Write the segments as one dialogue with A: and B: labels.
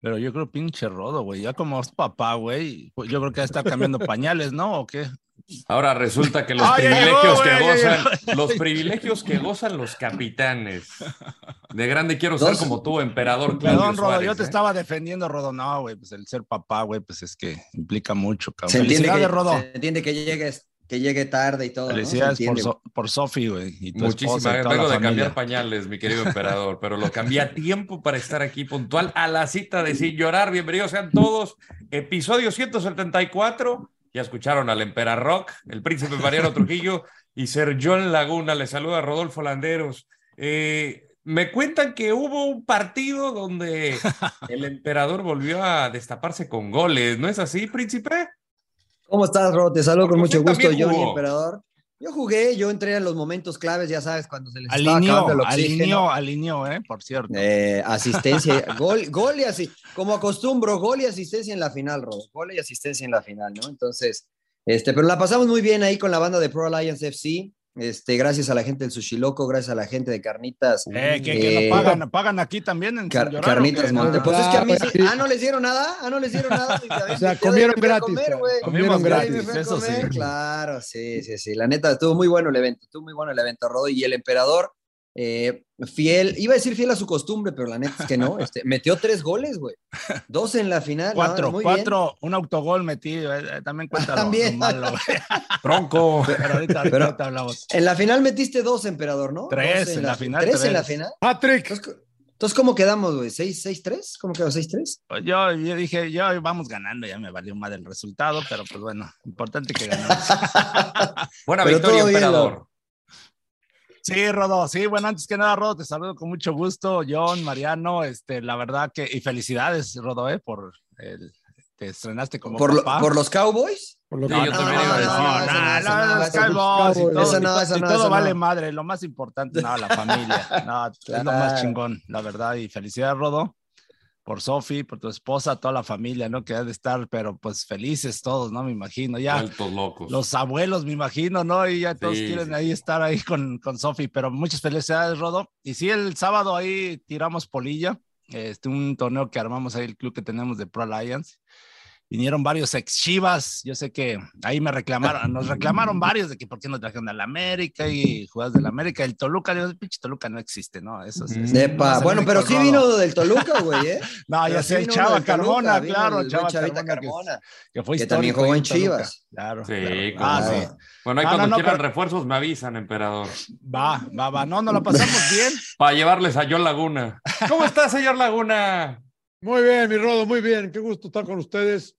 A: Pero yo creo pinche rodo, güey. Ya como es papá, güey, pues yo creo que ya está cambiando pañales, ¿no? ¿O qué?
B: Ahora resulta que los privilegios
A: llegó,
B: que
A: güey,
B: gozan,
A: llegó.
B: los privilegios que gozan los capitanes. De grande quiero ser
C: Dos.
B: como tú, emperador Claudio
A: Perdón, Rodo,
B: Suárez,
A: yo te
B: ¿eh?
A: estaba defendiendo, Rodo. No, güey, pues el ser papá, güey, pues es que implica mucho, cabrón.
C: Se entiende, que,
A: Rodo.
C: se entiende que llegues, que llegue tarde y todo.
A: Felicidades por,
C: entiende.
A: So- por Sofi, güey.
B: Muchísimas
A: toda
B: Vengo de cambiar pañales, mi querido emperador, pero lo cambié a tiempo para estar aquí puntual a la cita de Sin Llorar. Bienvenidos sean todos. Episodio 174. Ya escucharon al Emperador Rock, el príncipe Mariano Trujillo y Ser John Laguna. Les saluda Rodolfo Landeros. Eh, me cuentan que hubo un partido donde el emperador volvió a destaparse con goles. ¿No es así, príncipe?
C: ¿Cómo estás, Ro? Te saludo con mucho gusto, Johnny. Emperador. Yo jugué, yo entré en los momentos claves, ya sabes, cuando se les estaba
A: Alineó,
C: acabando el oxígeno.
A: alineó, alineó, ¿eh? Por cierto.
C: Eh, asistencia, gol, gol y así, como acostumbro, gol y asistencia en la final, Rodo. Gol y asistencia en la final, ¿no? Entonces, este, pero la pasamos muy bien ahí con la banda de Pro Alliance FC. Este, gracias a la gente del Sushi Loco, gracias a la gente de Carnitas.
A: Eh, que, que
C: Eh,
A: lo pagan, pagan aquí también en
C: Car-
A: Llorar, ¿o
C: Carnitas? Monte.
A: Ah,
C: Pues es que a mí
D: Ah,
C: sí-. Ah, no les dieron nada. Ah, no les dieron nada.
D: O sea, comieron gratis,
C: Comer,
D: comieron
A: Comimos
D: gratis.
A: Eso sí.
C: Claro, sí, sí, sí. La neta, estuvo muy bueno el evento. Estuvo muy bueno el evento, Rodo. Y el emperador, eh, fiel, iba a decir fiel a su costumbre, pero la neta es que no. Este, metió tres goles, güey. Dos en la final. ¿no?
A: Cuatro,
C: Muy bien.
A: cuatro, un autogol metido. eh, eh, también cuenta
C: También.
A: lo malo.
B: Tronco.
A: Pero ahorita, ahorita
C: Pero-
A: hablamos.
C: En la final metiste dos, emperador, ¿no?
A: Tres en la final,
C: Tres en la
A: tres.
C: final.
D: Patrick,
C: Entonces, entonces, ¿cómo quedamos, güey? ¿Seis, seis, tres? ¿Cómo quedó? ¿Seis, tres?
A: Pues Yo, yo dije, yo vamos ganando, ya me valió mal el resultado, pero pues bueno, importante que ganamos.
B: Buena
C: Pero
B: victoria,
C: bien,
B: emperador.
A: Sí, Rodo, sí, bueno, antes que nada, Rodo, te saludo con mucho gusto, John, Mariano, este, la verdad que, y felicidades, Rodo, eh, por el, te estrenaste como
C: ¿Por, lo-
A: papá.
C: por los Cowboys?
D: por lo
B: Sí,
D: que-
B: yo también iba a decir.
A: No,
C: no,
A: no,
C: no,
A: no,
C: no,
A: los Cowboys
C: no.
A: y todo,
C: Eso no, eso
A: y
C: no,
A: todo
C: eso
A: vale
C: no.
A: madre, lo más importante, no, la familia, no, es lo más chingón, la verdad, y felicidades, Rodo, por Sofi, por tu esposa, toda la familia, ¿no? Que ha de estar, pero pues felices todos, ¿no? Me imagino, ya.
B: Vueltos locos.
A: Los abuelos, me imagino, ¿no? Y ya todos
B: Sí,
A: quieren
B: sí,
A: ahí estar ahí con, con Sofi, pero muchas felicidades, Rodo. Y sí, el sábado ahí tiramos polilla, este, un torneo que armamos ahí, el club que tenemos de Pro Alliance. Vinieron varios ex Chivas, yo sé que ahí me reclamaron, nos reclamaron varios de que por qué no trajeron al América y jugadas del América. El Toluca, digo, pinche Toluca no existe, ¿no? Eso es. es-
C: Epa,
A: es el
C: bueno, pero sí
A: Rodo.
C: vino del Toluca, güey, ¿eh?
A: No,
C: Pero
A: ya
C: sí
A: sé, el
C: vino
A: Chava
C: Toluca,
A: Carmona, claro,
C: el
A: el Chava Carmona, que-
C: Carmona.
A: que fue
C: que también jugó en
A: Toluca.
C: Chivas.
A: Claro.
B: Sí,
A: claro. Ah,
B: no.
A: sí.
B: Bueno, ahí
A: No,
B: cuando
A: no, no,
B: quieran
A: pero-
B: refuerzos me avisan, emperador.
A: Va, va, va. No, nos la pasamos bien.
B: Para llevarles a John Laguna. ¿Cómo está, señor Laguna?
D: Muy bien, mi Rodo, muy bien. Qué gusto estar con ustedes.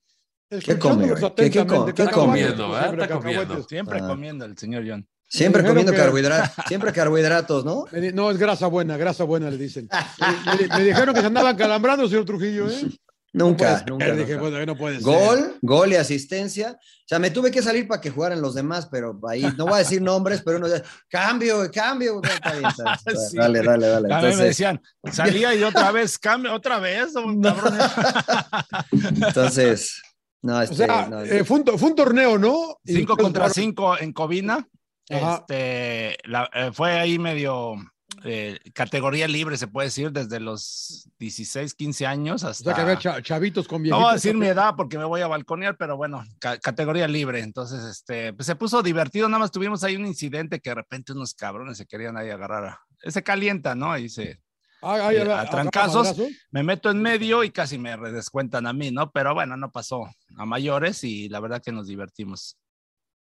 C: ¿Qué come, güey? ¿Qué- qué come?
B: comiendo, ¿verdad?
D: Siempre
B: Está comiendo.
A: Siempre
C: Ah.
A: comiendo el señor John.
C: Siempre comiendo
D: que-
C: carbohidratos, siempre carbohidratos, ¿no?
D: No, es grasa buena, grasa buena, le dicen. Me, me dijeron que se andaban calambrando, señor Trujillo, ¿eh?
C: Nunca,
D: No
C: nunca.
D: Dije,
C: nunca.
D: bueno, no puede ser.
C: Gol, gol y asistencia. O sea, me tuve que salir para que jugaran los demás, pero ahí no voy a decir nombres, pero uno dice, cambio, cambio.
A: Sí,
C: dale, dale, dale.
A: A mí me
C: Entonces,
A: decían, salía y otra vez, cambio, otra vez,
C: entonces, no,
D: O
C: este,
D: sea,
C: no,
D: eh, fue, un, to- fue un torneo, ¿no?
A: Cinco contra cinco en Covina. Este, la- eh, fue ahí medio eh, categoría libre, se puede decir, desde los 16, 15 años
D: O
A: hasta.
D: sea, que había cha- chavitos con
A: No
D: viejitos.
A: voy a decir mi edad porque me voy a balconear, pero bueno, ca- categoría libre. Entonces, este, pues se puso divertido. Nada más tuvimos ahí un incidente que de repente unos cabrones se querían ahí agarrar. A, se calienta, ¿no? Y se, eh, a trancazos. me meto en medio y casi me descuentan a mí, ¿no? Pero bueno, no pasó a mayores y la verdad que nos divertimos.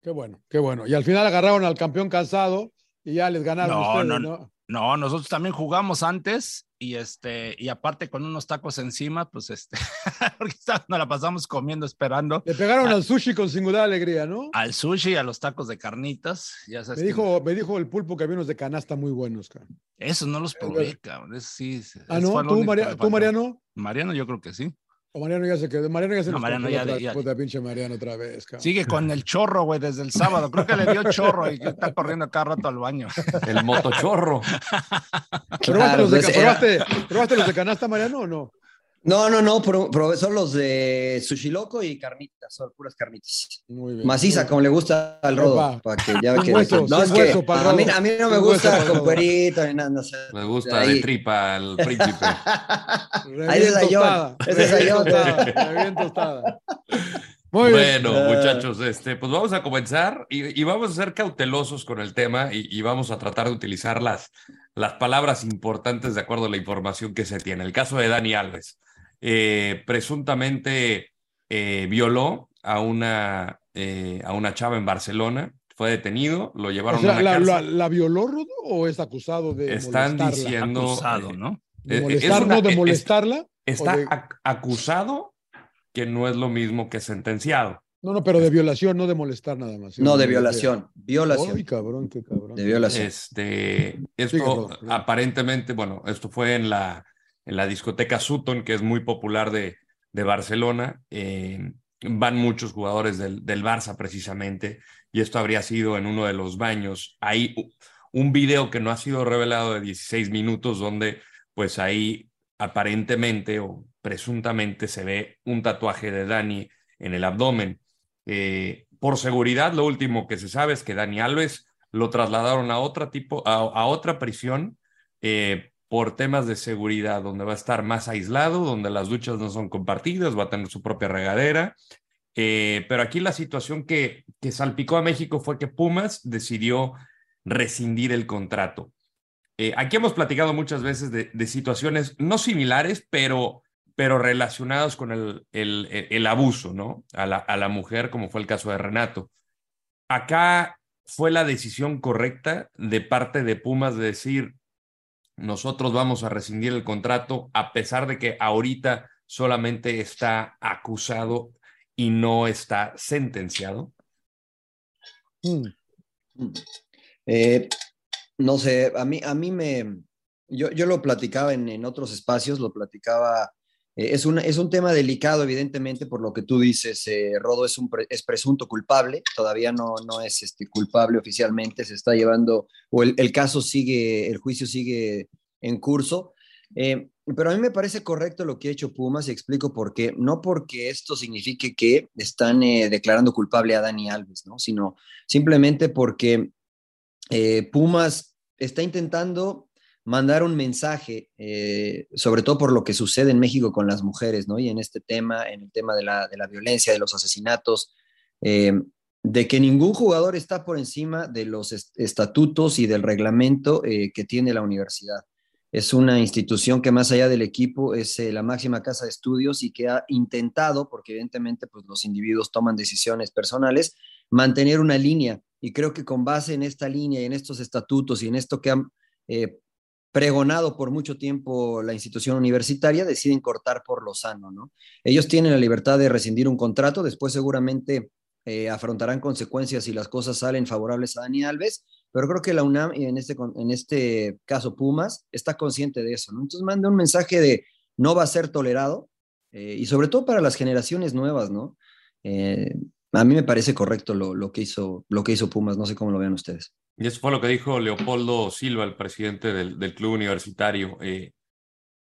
D: Qué bueno, qué bueno. Y al final agarraron al campeón cansado y ya les ganaron
A: No,
D: ustedes,
A: no,
D: ¿no?
A: No, nosotros también jugamos antes y este, y aparte con unos tacos encima, pues este, porque nos la pasamos comiendo, esperando
D: Le pegaron al sushi con singular alegría, ¿no?
A: al sushi, a los tacos de carnitas. Ya sabes
D: Me
A: que-
D: dijo, me dijo el pulpo que había unos de canasta muy buenos, cara.
A: Esos no los probé, cabrón. Eso sí.
D: Ah,
A: eso
D: ¿no? ¿Tú, Maria- ¿Tú. Mariano?
A: Mariano, yo creo que sí.
D: O Mariano ya se quedó. Mariano ya se
A: No, Mariano
D: congeló
A: ya-
D: otra vez.
A: ya-
D: Puta, pinche Mariano otra vez, cara.
A: Sigue con el chorro, güey, desde el sábado. Creo que le dio chorro y está corriendo cada rato al baño.
B: El motochorro.
D: ¿Probaste,
C: Claro,
D: los de,
C: pues, era-
D: probaste- probaste los de canasta, Mariano, o no?
C: No, no, no, pro- son los de Sushi Loco y carnitas, son puras carnitas.
D: Muy bien.
C: Maciza, como le gusta al rodo.
D: Opa.
C: Para que ya que,
D: hueso,
C: no, es que a, mí, a mí no me gusta con cuerito ni nada. No sé.
B: Le gusta
C: Ahí.
B: de tripa al príncipe.
C: Ahí es
D: tostada,
C: es
D: bien
C: Ayón.
D: tostada, re bien tostada. Muy bien.
B: Bueno, muchachos, este, pues vamos a comenzar y, y vamos a ser cautelosos con el tema y, y vamos a tratar de utilizar las, las palabras importantes de acuerdo a la información que se tiene. El caso de Dani Alves, eh, presuntamente eh, violó a una, eh, a una chava en Barcelona, fue detenido, lo
D: O
B: llevaron
D: sea,
B: a
D: ¿la,
B: cárcel.
D: la, la violó Rodo o es acusado de
B: Están
D: molestarla?
B: diciendo-
A: Acusado, ¿no?
D: ¿De molestar,
B: es una-
D: no? ¿De
B: es-
D: molestarla?
B: Está
D: de-
B: acusado que no es lo mismo que sentenciado.
D: No, no, pero de violación, no de molestar nada más.
C: No, de violación.
D: Ay,
C: Violación.
D: cabrón, qué cabrón.
C: De violación.
B: Este, esto aparentemente, bueno, esto fue en la, en la discoteca Sutton, que es muy popular de, de Barcelona. Eh, van muchos jugadores del, del Barça precisamente, y esto habría sido en uno de los baños. Hay un video que no ha sido revelado de 16 minutos, donde pues ahí aparentemente o presuntamente se ve un tatuaje de Dani en el abdomen. Eh, por seguridad, lo último que se sabe es que Dani Alves lo trasladaron a otra tipo, a, a otra prisión eh, por temas de seguridad, donde va a estar más aislado, donde las duchas no son compartidas, va a tener su propia regadera. Eh, pero aquí la situación que, que salpicó a México fue que Pumas decidió rescindir el contrato. Eh, aquí hemos platicado muchas veces de, situaciones no similares, pero, pero relacionadas con el, el, el abuso, ¿no? A la, a la mujer, como fue el caso de Renato. Acá fue la decisión correcta de parte de Pumas de decir, nosotros vamos a rescindir el contrato, a pesar de que ahorita solamente está acusado y no está sentenciado.
D: Mm.
C: Eh, no sé, a mí, a mí me. Yo, yo lo platicaba en, en otros espacios, lo platicaba. Eh, es, una, es un tema delicado, evidentemente, por lo que tú dices. eh, Rodo es, un es presunto culpable, todavía no, no es este, culpable oficialmente, se está llevando, o el, caso sigue, el juicio sigue en curso. Eh, pero a mí me parece correcto lo que ha hecho Pumas y explico por qué. No porque esto signifique que están declarando culpable a Dani Alves, ¿no? Sino simplemente porque Pumas está intentando mandar un mensaje, eh, sobre todo por lo que sucede en México con las mujeres, ¿no? Y en este tema, en el tema de la, de la violencia, de los asesinatos, eh, de que ningún jugador está por encima de los est- estatutos y del reglamento eh, que tiene la universidad. Es una institución que más allá del equipo es la máxima casa de estudios y que ha intentado, porque evidentemente pues, los individuos toman decisiones personales, mantener una línea. Y creo que con base en esta línea y en estos estatutos y en esto que han pregonado por mucho tiempo la institución universitaria, deciden cortar por lo sano, ¿no? Ellos tienen la libertad de rescindir un contrato, después seguramente eh, afrontarán consecuencias si las cosas salen favorables a Dani Alves, pero creo que la UNAM, en este, en este caso Pumas, está consciente de eso, ¿no? Entonces manda un mensaje de no va a ser tolerado, eh, y sobre todo para las generaciones nuevas, ¿no? Eh, a mí me parece correcto lo, lo que hizo, lo que hizo Pumas, no sé cómo lo vean ustedes.
B: Y eso fue lo que dijo Leopoldo Silva, el presidente del, del club universitario. Eh,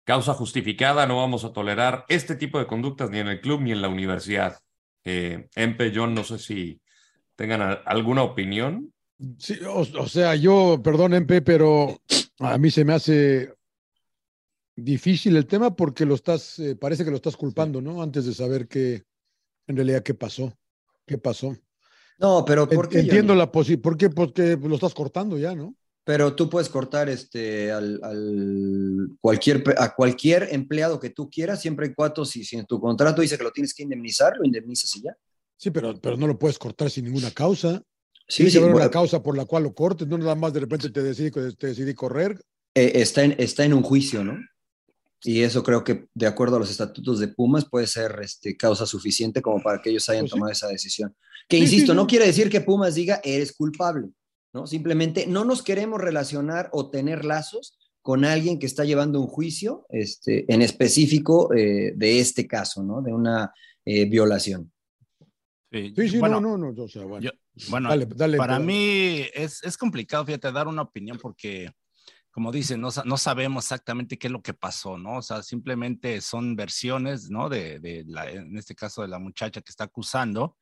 B: causa justificada, no vamos a tolerar este tipo de conductas ni en el club ni en la universidad. Eh, Empe, John, no sé si tengan a- alguna opinión.
D: Sí, o, o sea, yo, perdón, MP, pero a mí se me hace difícil el tema porque lo estás, eh, parece que lo estás culpando, ¿no? Antes de saber qué, en realidad, qué pasó. ¿Qué pasó?
C: No, pero ¿por qué?
D: Entiendo la posibilidad. ¿Por qué? Porque lo estás cortando ya, ¿no?
C: Pero tú puedes cortar este, al, al cualquier, a cualquier empleado que tú quieras, siempre y cuando, si, si en tu contrato dice que lo tienes que indemnizar, lo indemnizas y ya.
D: Sí, pero, pero no lo puedes cortar sin ninguna causa.
C: Sí,
D: Tiene
C: sí,
D: que haber
C: bueno,
D: una causa por la cual lo cortes, no nada más de repente te decidí, te decidí correr.
C: eh, está, en, está en un juicio, ¿no? Y eso creo que, de acuerdo a los estatutos de Pumas, puede ser este, causa suficiente como para que ellos hayan
D: Pues sí.
C: tomado esa decisión. Que,
D: Sí,
C: insisto,
D: sí,
C: no
D: sí.
C: quiere decir que Pumas diga, eres culpable, ¿no? Simplemente no nos queremos relacionar o tener lazos con alguien que está llevando un juicio este, en específico eh, de este caso, ¿no? De una eh, violación.
A: Sí,
D: Sí, sí,
A: bueno,
D: no, no, no. O sea, bueno.
A: yo- bueno,
D: dale, dale.
A: para
D: dale.
A: mí es, es complicado, fíjate, dar una opinión porque como dicen, no, no, sabemos exactamente qué es lo que pasó, ¿no? O sea, simplemente son versiones, ¿no? De, de la, en este caso de la muchacha que está acusando,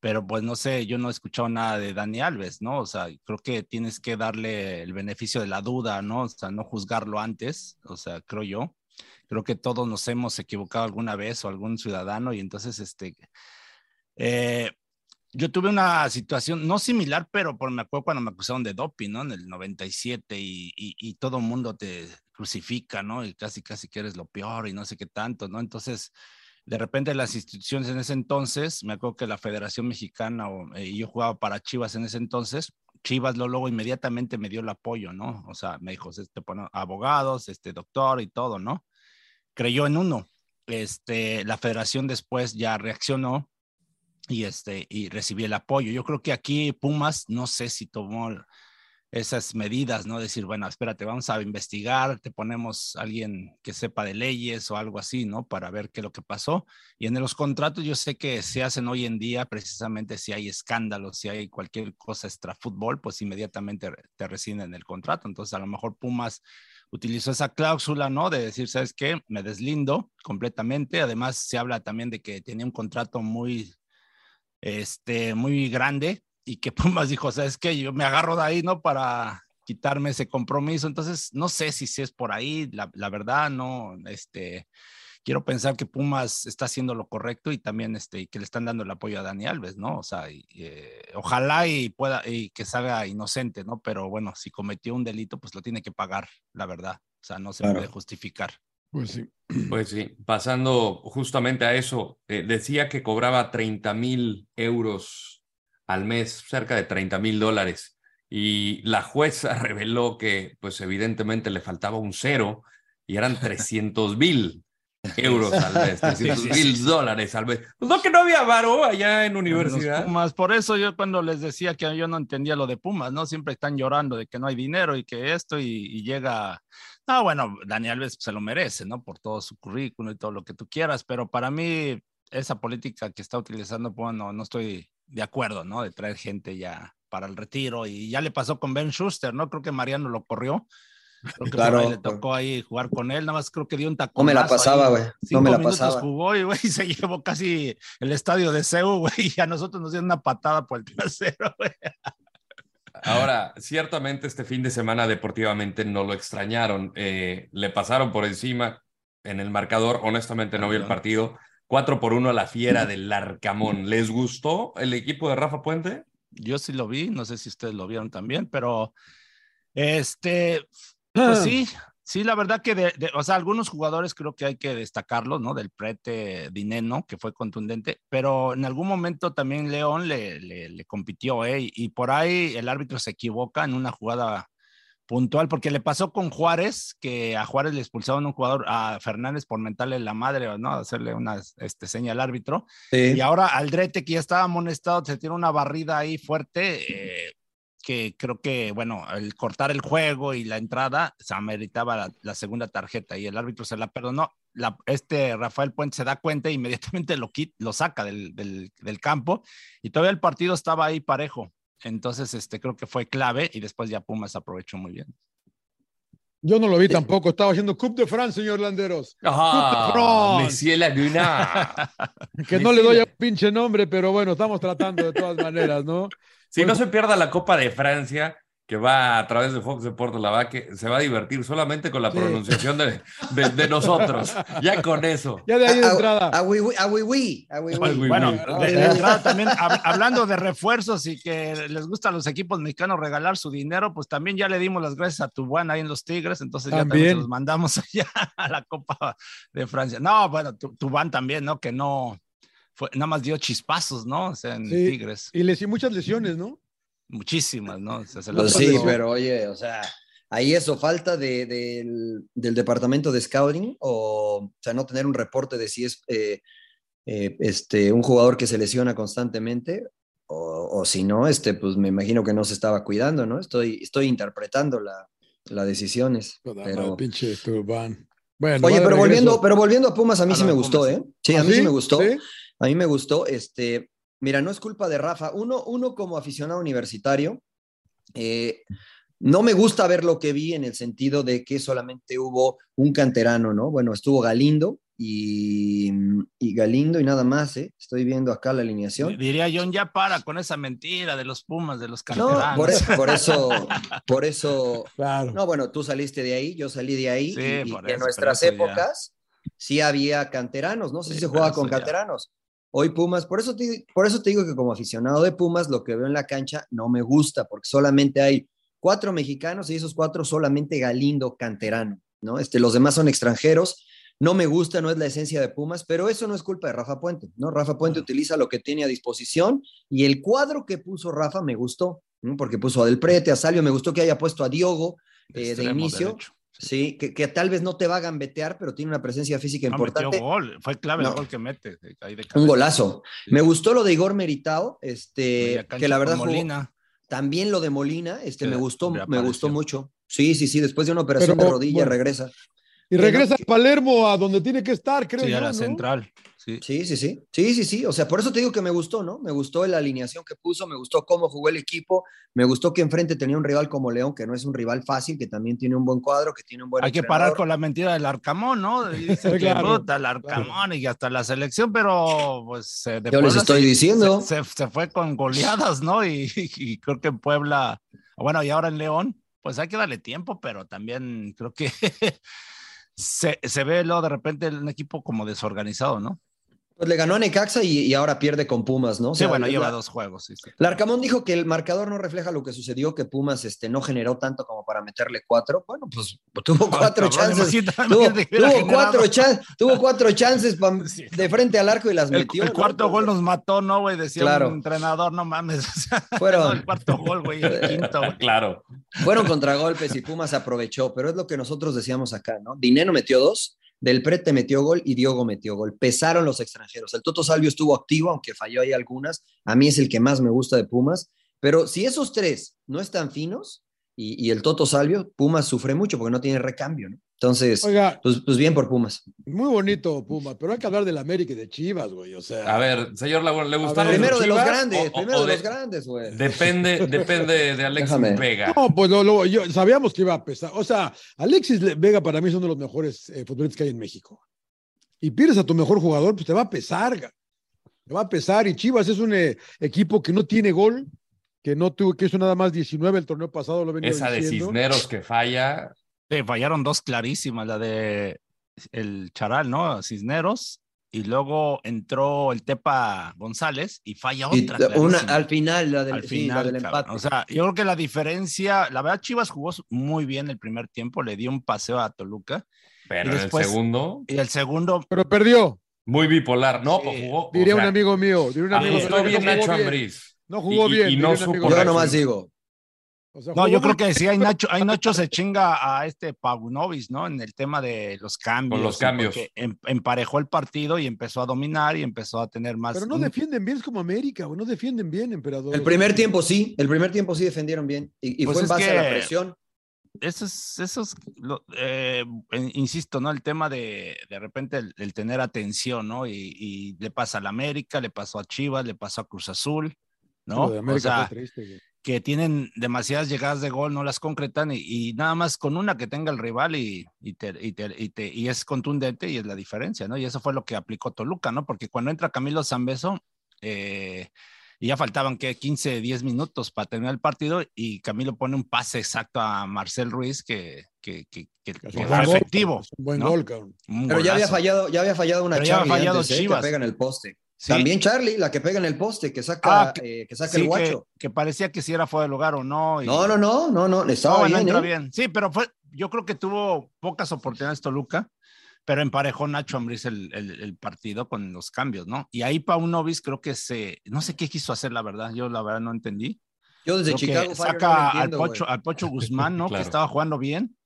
A: pero pues no sé, yo no he escuchado nada de Dani Alves, ¿no? O sea, creo que tienes que darle el beneficio de la duda, ¿no? O sea, no juzgarlo antes, o sea, creo yo. Creo que todos nos hemos equivocado alguna vez o algún ciudadano y entonces, este, eh, yo tuve una situación no similar, pero por me acuerdo cuando me acusaron de doping, ¿no? En el 97 y, todo mundo te crucifica, ¿no? Y casi, casi que eres lo peor y no sé qué tanto, ¿no? Entonces, de repente las instituciones en ese entonces, me acuerdo que la Federación Mexicana, o, eh, yo jugaba para Chivas en ese entonces, Chivas lo luego inmediatamente me dio el apoyo, ¿no? O sea, me dijo, este, bueno, abogados, este doctor y todo, ¿no? Creyó en uno. Este, la federación después ya reaccionó y, este, y recibí el apoyo. Yo creo que aquí Pumas, no sé si tomó esas medidas, ¿no? Decir, bueno, espérate, vamos a investigar, te ponemos a alguien que sepa de leyes o algo así, ¿no? Para ver qué es lo que pasó. Y en los contratos yo sé que se hacen hoy en día, precisamente si hay escándalos, si hay cualquier cosa extra fútbol, pues inmediatamente te rescinden el contrato. Entonces, a lo mejor Pumas utilizó esa cláusula, ¿no? De decir, ¿sabes qué? Me deslindo completamente. Además, se habla también de que tenía un contrato muy este, muy grande y que Pumas dijo, sabes que yo me agarro de ahí, ¿no? Para quitarme ese compromiso. Entonces, no sé si, si es por ahí, la, la, verdad, no, este, quiero pensar que Pumas está haciendo lo correcto y también, este, y que le están dando el apoyo a Dani Alves, ¿no? O sea, y, eh, ojalá y pueda, y que salga inocente, ¿no? Pero bueno, si cometió un delito, pues lo tiene que pagar, la verdad. O sea, no se claro. puede justificar.
D: Pues sí.
B: Pues sí, pasando justamente a eso, eh, decía que cobraba 30 mil euros al mes, cerca de 30 mil dólares, y la jueza reveló que, pues evidentemente le faltaba un cero y eran 300 mil euros al mes, 300 mil dólares al mes. Pues no que no había varo allá en universidad.
A: Pumas, por eso yo cuando les decía que yo no entendía lo de Pumas, ¿no? Siempre están llorando de que no hay dinero y que esto y, y llega no, bueno, Daniel Alves se lo merece, ¿no? Por todo su currículum y todo lo que tú quieras, pero para mí esa política que está utilizando, bueno, no estoy de acuerdo, ¿no? De traer gente ya para el retiro y ya le pasó con Ben Schuster, ¿no? Creo que Mariano lo corrió. Creo que claro, le tocó ahí jugar con él, nada más creo que dio un tacón.
C: No me la pasaba, güey. No me la pasaba.
A: jugó y, güey, se llevó casi el estadio de Seu, güey, y a nosotros nos dieron una patada por el trasero, güey.
B: Ahora, ciertamente este fin de semana deportivamente no lo extrañaron. Eh, le pasaron por encima en el marcador. Honestamente no vi el partido. 4 por 1 a la fiera del Arcamón. ¿Les gustó el equipo de Rafa Puente?
A: Yo sí lo vi, no sé si ustedes lo vieron también, pero este, pues sí, Sí, la verdad que, de, de, o sea, algunos jugadores creo que hay que destacarlos, ¿no? Del prete Dineno, que fue contundente, pero en algún momento también León le, le, le compitió, ¿eh? Y, y, por ahí el árbitro se equivoca en una jugada puntual, porque le pasó con Juárez, que a Juárez le expulsaron un jugador, a Fernández por mentarle la madre, ¿no? Hacerle una este, seña al árbitro. Sí. Y ahora Aldrete, que ya estaba amonestado, se tiene una barrida ahí fuerte. Eh, que creo que, bueno, el cortar el juego y la entrada se ameritaba la, la, segunda tarjeta y el árbitro se la perdonó. La, este Rafael Puente se da cuenta e inmediatamente lo, quit, lo saca del, del, del, campo y todavía el partido estaba ahí parejo. Entonces, este, creo que fue clave y después ya Pumas aprovechó muy bien.
D: Yo no lo vi tampoco, estaba haciendo Coupe de France, señor Landeros.
B: Ajá, Monsieur Laguna.
D: que no le doy a un pinche nombre, pero bueno, estamos tratando de todas maneras, ¿no?
B: Si pues, no se pierda la Copa de Francia, que va a través de Fox Deportes, la va que se va a divertir solamente con la sí. pronunciación de, de, de, nosotros. Ya con eso.
D: Ya de ahí de entrada.
C: A.
A: Bueno, de, de, entrada también, hablando de refuerzos y que les gusta a los equipos mexicanos regalar su dinero, pues también ya le dimos las gracias a Tubán ahí en los Tigres, entonces también. ya también se los mandamos allá a la Copa de Francia. No, bueno, Tubán también, ¿no? Que no, fue, nada más dio chispazos, ¿no? O sea, en sí. Tigres.
D: Y les hizo muchas lesiones, ¿no?
A: Muchísimas, ¿no? O sea,
C: pues sí, pero oye, o sea, ahí eso, falta de, de, del, del, departamento de scouting, o, o, sea, no tener un reporte de si es eh, eh, este, un jugador que se lesiona constantemente, o, o, si no, este, pues me imagino que no se estaba cuidando, ¿no? Estoy, estoy interpretando las la decisiones. Pero...
D: Pinche
C: bueno, Oye, pero volviendo, pero volviendo a Pumas, a mí a sí me gustó. ¿eh? Sí, a ¿Ah, mí sí? sí me gustó. ¿Sí? A mí me gustó, este, Mira, no es culpa de Rafa. Uno, uno como aficionado universitario, eh, No me gusta ver lo que vi en el sentido de que solamente hubo un canterano, ¿no? Bueno, estuvo Galindo y, y Galindo y nada más, ¿eh? Estoy viendo acá la alineación.
A: Diría John, ya para con esa mentira de los Pumas, de los
C: No,
A: canteranos.
C: por eso, por eso, por eso,
D: Claro.
C: no, bueno, tú saliste de ahí, yo salí de ahí,
A: Sí,
C: y- y,
A: por
C: en
A: eso,
C: nuestras
A: eso ya-
C: épocas sí había canteranos, no sé
A: Sí,
C: si se jugaba
A: eso
C: con
A: ya.
C: canteranos. Hoy Pumas, por eso, te, por eso te digo que como aficionado de Pumas, lo que veo en la cancha no me gusta, porque solamente hay cuatro mexicanos y esos cuatro solamente Galindo canterano, ¿no? Este, los demás son extranjeros. No me gusta, no es la esencia de Pumas, pero eso no es culpa de Rafa Puente, ¿no? Rafa Puente utiliza lo que tiene a disposición y el cuadro que puso Rafa me gustó, ¿no? porque puso a Del Prete, a Salio, me gustó que haya puesto a Diogo eh, de inicio,
A: derecho.
C: Sí, que, que tal vez no te va a gambetear, pero tiene una presencia física
A: No,
C: importante.
A: metió gol, fue clave
C: No.
A: el gol que mete. ahí de
C: Un golazo.
A: Sí.
C: Me gustó lo de Igor Meritao, este, que la verdad jugó-
A: Molina.
C: también lo de Molina, este,
A: Que
C: me gustó, me gustó mucho. Sí, sí, sí, después de una operación
D: Pero,
C: de rodilla
D: bueno.
C: regresa.
D: Y regresa a Palermo a donde tiene que estar, creo
A: Sí,
D: yo.
A: a la
D: ¿no?
A: central. Sí.
C: Sí, sí, sí. Sí, sí, sí. O sea, por eso te digo que me gustó, ¿no? Me gustó la alineación que puso, me gustó cómo jugó el equipo, me gustó que enfrente tenía un rival como León, que no es un rival fácil, que también tiene un buen cuadro, que tiene un buen
A: Hay que parar con la mentira del Arcamón, ¿no? Y Dicen que
D: Claro,
A: puta, el Arcamón y hasta la selección, pero pues eh, de
C: Yo les estoy
A: se-
C: diciendo.
A: Se, se- se fue con goleadas, ¿no? Y, y creo que en Puebla, bueno, y ahora en León, pues hay que darle tiempo, pero también creo que se, se ve luego de repente un equipo como desorganizado, ¿no?
C: Pues le ganó a Necaxa y, y ahora pierde con Pumas, ¿no? O
A: Sí, bueno,
C: la-
A: lleva dos juegos, sí, sí.
C: Larcamón dijo que el marcador no refleja lo que sucedió, que Pumas este, no generó tanto como para meterle cuatro. Bueno, pues tuvo cuatro chances. Tuvo, cuatro chan- tuvo cuatro chances pa-
A: Sí.
C: de frente al arco y las
A: El,
C: metió.
A: el
C: ¿no?
A: cuarto gol nos mató, ¿no, güey? Decía
C: Claro.
A: un entrenador, no mames. o sea, no,
C: Fueron,
A: el cuarto gol, güey, el quinto, güey.
B: Claro.
C: fueron contragolpes y Pumas aprovechó, pero es lo que nosotros decíamos acá, ¿no? Dinero metió dos, Del Prete metió gol y Diogo metió gol. Pesaron los extranjeros. El Toto Salvio estuvo activo, aunque falló ahí algunas. A mí es el que más me gusta de Pumas. Pero si esos tres no están finos y, y el Toto Salvio, Pumas sufre mucho porque no tiene recambio, ¿no? Entonces,
D: Oiga,
C: pues, pues bien por Pumas.
D: muy bonito, Puma, pero hay que hablar del América y de Chivas, güey. O sea,
B: A ver, señor Laguna, ¿le
D: ver,
B: gustaron
C: Primero de los grandes,
B: o-
C: primero
B: o
C: de los grandes, güey.
B: Depende, depende de Alexis
C: Déjame.
B: Vega.
D: No, pues lo, lo- yo, sabíamos que iba a pesar. O sea, Alexis Le- Vega para mí es uno de los mejores eh, futbolistas que hay en México. Y pierdes a tu mejor jugador, pues te va a pesar. ga. Te va a pesar. Y Chivas es un eh, equipo que no tiene gol, que no tuvo, que hizo nada más 19 el torneo pasado, lo venía
B: Esa de. Cisneros que falla.
A: Sí, fallaron dos clarísimas, la de el Charal, ¿no? Cisneros, y luego entró el Tepa González y falla
C: Y
A: otra.
C: una, al final, la del,
A: Al
C: sí,
A: final,
C: la del
A: cabrón.
C: empate.
A: O sea, yo creo que la diferencia, la verdad, Chivas jugó muy bien el primer tiempo, le dio un paseo a Toluca,
B: Pero
A: Y después-
B: el segundo,
A: y el segundo,
D: Pero perdió,
B: muy bipolar. No,
A: Sí.
B: o
D: diría un amigo mío. Diría un amigo
B: bien
D: jugó
B: Nacho
D: bien.
B: Ambriz.
D: No jugó
B: Y-
D: bien.
B: y no supo
C: Yo nomás digo,
D: O sea,
A: no, yo creo que sí, hay Nacho, hay Nacho se chinga a este Paunovis, ¿no? En el tema de los cambios.
B: los
A: y
B: cambios.
A: porque em- emparejó el partido y empezó a dominar y empezó a tener más.
D: Pero no
A: un-
D: defienden bien, es como América, güey, no defienden bien, emperador.
C: el primer tiempo sí, el primer tiempo sí defendieron bien. Y, y
A: Pues
C: fue en base a la presión.
A: eso es, eso es lo- eh, eh, insisto, ¿no? El tema de de repente el, el tener atención, ¿no? Y, y le pasa a la América, le pasó a Chivas, le pasó a Cruz Azul, ¿no?
D: Lo de
A: O sea,
D: fue triste, güey.
A: que tienen demasiadas llegadas de gol, no las concretan y, y nada más con una que tenga el rival y, y, te- y te- y te- y es contundente y es la diferencia, ¿no? Y eso fue lo que aplicó Toluca, ¿no? Porque cuando entra Camilo Zambeso, eh, y ya faltaban que 15, 10 minutos para terminar el partido y Camilo pone un pase exacto a Marcel Ruiz que, que, que, fue
D: gol,
A: efectivo.
D: es un buen
A: ¿no?
D: gol, cabrón.
A: Un
C: Pero ya había fallado, ya había fallado una
A: Pero ya había fallado
C: antes, ¿eh? que
A: Chivas.
C: pega en el poste.
A: Sí.
C: También Charlie, la que pega en el poste, que saca,
A: Ah,
C: eh, que saca
A: Sí,
C: el guacho.
A: que parecía que si era fuera de lugar o no. y-
C: No, no, no, no, no, estaba
A: No,
C: bien,
A: entra
C: ¿eh?
A: bien. Sí, pero fue, yo creo que tuvo pocas oportunidades Toluca, pero emparejó Nacho Ambriz el, el- el partido con los cambios, ¿no? Y ahí Paunovis creo que se, no sé qué quiso hacer, la verdad, yo la verdad no entendí.
C: Yo desde
A: Creo que
C: Chicago no
A: saca
C: entiendo,
A: al. Pocho, al Pocho Guzmán, ¿no?
B: Claro.
A: Que estaba jugando bien.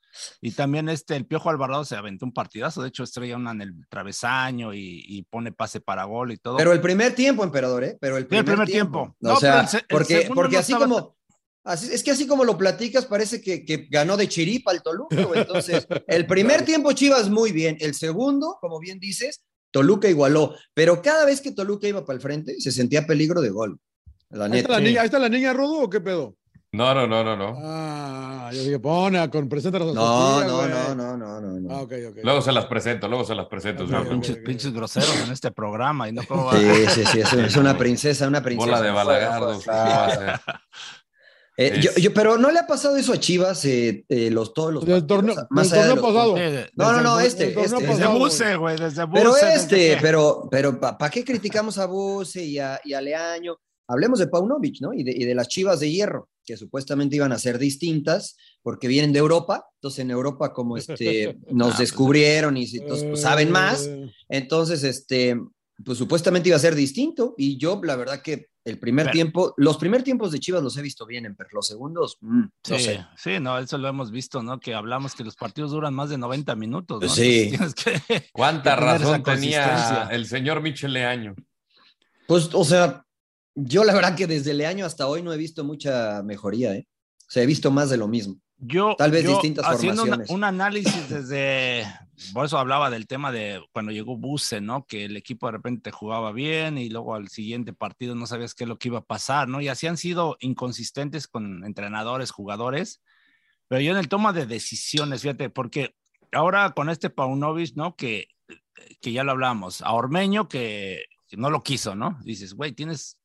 A: Y también este, el Piojo Alvarado se aventó un partidazo, de hecho estrella una en el travesaño y, y pone pase para gol y todo.
C: Pero el primer tiempo, emperador, ¿eh? Pero el primer,
A: tiempo.
C: O
A: No,
C: sea,
A: pero el se- el
C: porque,
A: segundo
C: porque
A: no
C: así
A: estaba
C: como. Así, es que así como lo platicas, parece que, que ganó de chiripa el Toluca, güey. Entonces, el primer tiempo Chivas muy bien. El segundo, como bien dices, Toluca igualó. Pero cada vez que Toluca iba para el frente, se sentía peligro de gol. La
D: Ahí está la niña, ahí está la niña Rodo o qué pedo.
B: No, no, no, no, no.
D: Ah, yo dije, pone, con preséntanos
C: No, no, no, no, no, no, no.
D: Ah, ok, ok.
B: Luego se las presento, luego se las presento.
D: Ok,
B: señor
D: ok.
B: Lugo.
A: Pinches, pinches groseros en este programa y no cómo va.
C: Sí, sí, sí, es, es una princesa, una princesa.
B: Bola de balagardos. ¿qué va a hacer?
C: Eh, yo, yo- pero no le ha pasado eso a Chivas eh, eh, los, todos los
D: Del torneo,
C: Más
D: del
C: allá de los
D: pasado.
A: Sí, de-
C: No, no,
D: Desde
C: no, este,
D: el torneo
C: este,
A: Desde Buse,
D: güey.
A: desde Buse.
C: Pero
A: desde
C: este,
A: que-
C: pero, pero ¿para qué criticamos a Buse y a, y a Leaño? Hablemos de Paunovic, ¿no? Y de, y de las Chivas de Hierro, que supuestamente iban a ser distintas porque vienen de Europa. Entonces en Europa como este, nos
A: pues,
C: descubrieron y entonces, pues, saben más.
D: Eh,
C: Entonces, este, pues supuestamente iba a ser distinto. Y yo, la verdad que el primer
A: Pero-
C: tiempo, los primer tiempos de Chivas los he visto bien, pero los segundos, mm, no
A: Sí,
C: sé.
A: sí, no, eso lo hemos visto, ¿no? Que hablamos que los partidos duran más de 90 minutos, ¿no?
C: Sí.
A: Que-
B: ¿Cuánta
A: que
B: razón tenía el señor Michel Leaño?
C: Pues, o sea, yo la verdad que desde el año hasta hoy no he visto mucha mejoría, ¿eh? O sea, he visto más de lo mismo.
A: Yo,
C: Tal vez
A: yo
C: distintas
A: haciendo una-
C: formaciones.
A: un análisis desde, por eso hablaba del tema de cuando llegó Buse, ¿no? Que el equipo de repente jugaba bien y luego al siguiente partido no sabías qué es lo que iba a pasar, ¿no? Y así han sido inconsistentes con entrenadores, jugadores, pero yo en el toma de decisiones, fíjate, porque ahora con este Paunovic, ¿no? Que, que ya lo hablamos, a Ormeño que, que no lo quiso, ¿no? Dices, güey, tienes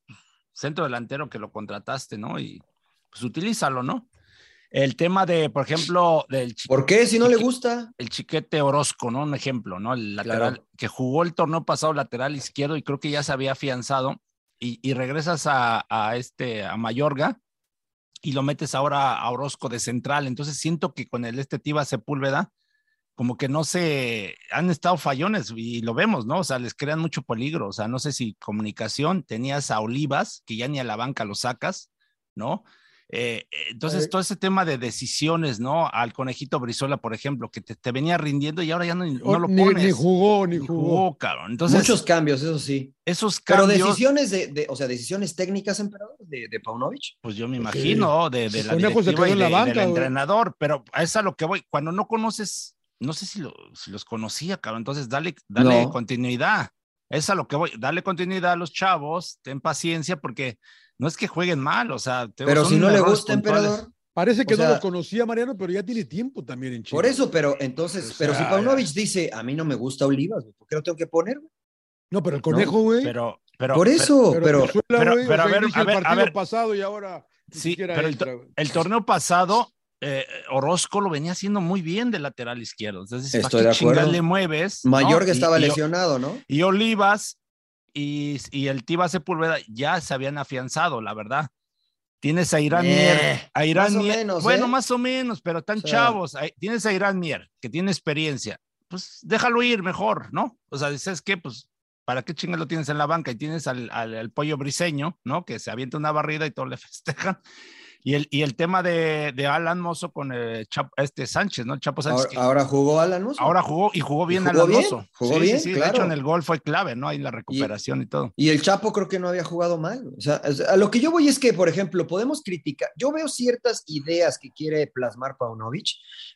A: centro delantero que lo contrataste, ¿no? Y pues utilízalo, ¿no? El tema de, por ejemplo, del chi-
C: ¿Por qué? Si no le gusta.
A: el chiquete Orozco, ¿no? Un ejemplo, ¿no? El lateral
C: Claro.
A: que jugó el torneo pasado lateral izquierdo y creo que ya se había afianzado y, y regresas a, a este, a Mayorga y lo metes ahora a Orozco de central. Entonces siento que con el este Tiva Sepúlveda, como que no se han estado fallones y lo vemos, ¿no? O sea, les crean mucho peligro. O sea, no sé si comunicación, tenías a Olivas, que ya ni a la banca lo sacas, ¿no? Eh, eh, entonces, todo ese tema de decisiones, ¿no? Al conejito Brizola, por ejemplo, que te, te venía rindiendo y ahora ya no, no lo
D: ni,
A: pones.
D: ni jugó, ni
A: Ni
D: jugó.
A: jugó, cabrón. Entonces,
C: Muchos cambios, eso sí.
A: esos
C: Pero
A: cambios,
C: decisiones de, de- o sea, decisiones técnicas, emperador, de, de Paunovic.
A: pues yo me
D: Pues sí.
A: imagino, de, de la directiva y
D: en la
A: de-
D: banca,
A: del entrenador, pero a eso es a lo que voy. Cuando no conoces, no sé si, lo- si los conocía, cabrón. Entonces, dale, dale
C: No.
A: continuidad. Es a lo que voy. Dale continuidad a los chavos, ten paciencia, porque no es que jueguen mal, o sea, te-
C: Pero si no le gusta,
A: puntuales.
C: emperador.
D: Parece que
C: O
D: no lo conocía Mariano, pero ya tiene tiempo también en Chile.
C: Por eso, pero entonces,
A: O
C: pero si Paunovic dice, a mí no me gusta Olivas, ¿por qué lo tengo que poner? güey?
D: No, pero el conejo, güey.
A: Pero, pero,
C: Por
A: pero-
C: eso,
D: pero,
C: pero,
A: pero- pero a
D: sea,
A: ver, a
D: el
A: ver, a
D: partido
A: ver.
D: pasado y ahora
A: Sí, pero el,
D: entra,
A: el torneo pasado, eh, Orozco lo venía haciendo muy bien de lateral izquierdo. Entonces, ¿para
C: Estoy de acuerdo.
A: le mueves?
C: Mayor
A: no?
C: que estaba
A: y-
C: lesionado, ¿no?
A: Y Olivas y, y el Tiva Sepúlveda ya se habían afianzado, la verdad. Tienes a Irán
C: Eh,
A: Mier. A Irán
C: más o
A: Mier.
C: menos,
A: bueno,
C: ¿eh?
A: más o menos, pero tan
C: O sea-
A: chavos. Tienes a Irán Mier, que tiene experiencia. Pues déjalo ir mejor, ¿no? O sea, dices que, pues, ¿para qué chingas lo tienes en la banca? Y tienes al, al- al pollo briseño, ¿no? Que se avienta una barrida y todos le festejan. Y el, y el tema de, de Alan Mozo con el Chapo- este Sánchez, ¿no? El Chapo Sánchez.
C: Ahora,
A: que
C: ahora jugó Alan Mozo.
A: ahora jugó y jugó bien
C: jugó
A: Alan
C: bien,
A: Mozo.
C: jugó
A: Sí,
C: bien,
A: sí, sí. De
C: claro.
A: hecho, en el gol fue clave, ¿no? Ahí la recuperación y todo.
C: Y el Chapo creo que no había jugado mal. O sea, a lo que yo voy es que, por ejemplo, podemos criticar. Yo veo ciertas ideas que quiere plasmar Paunovic,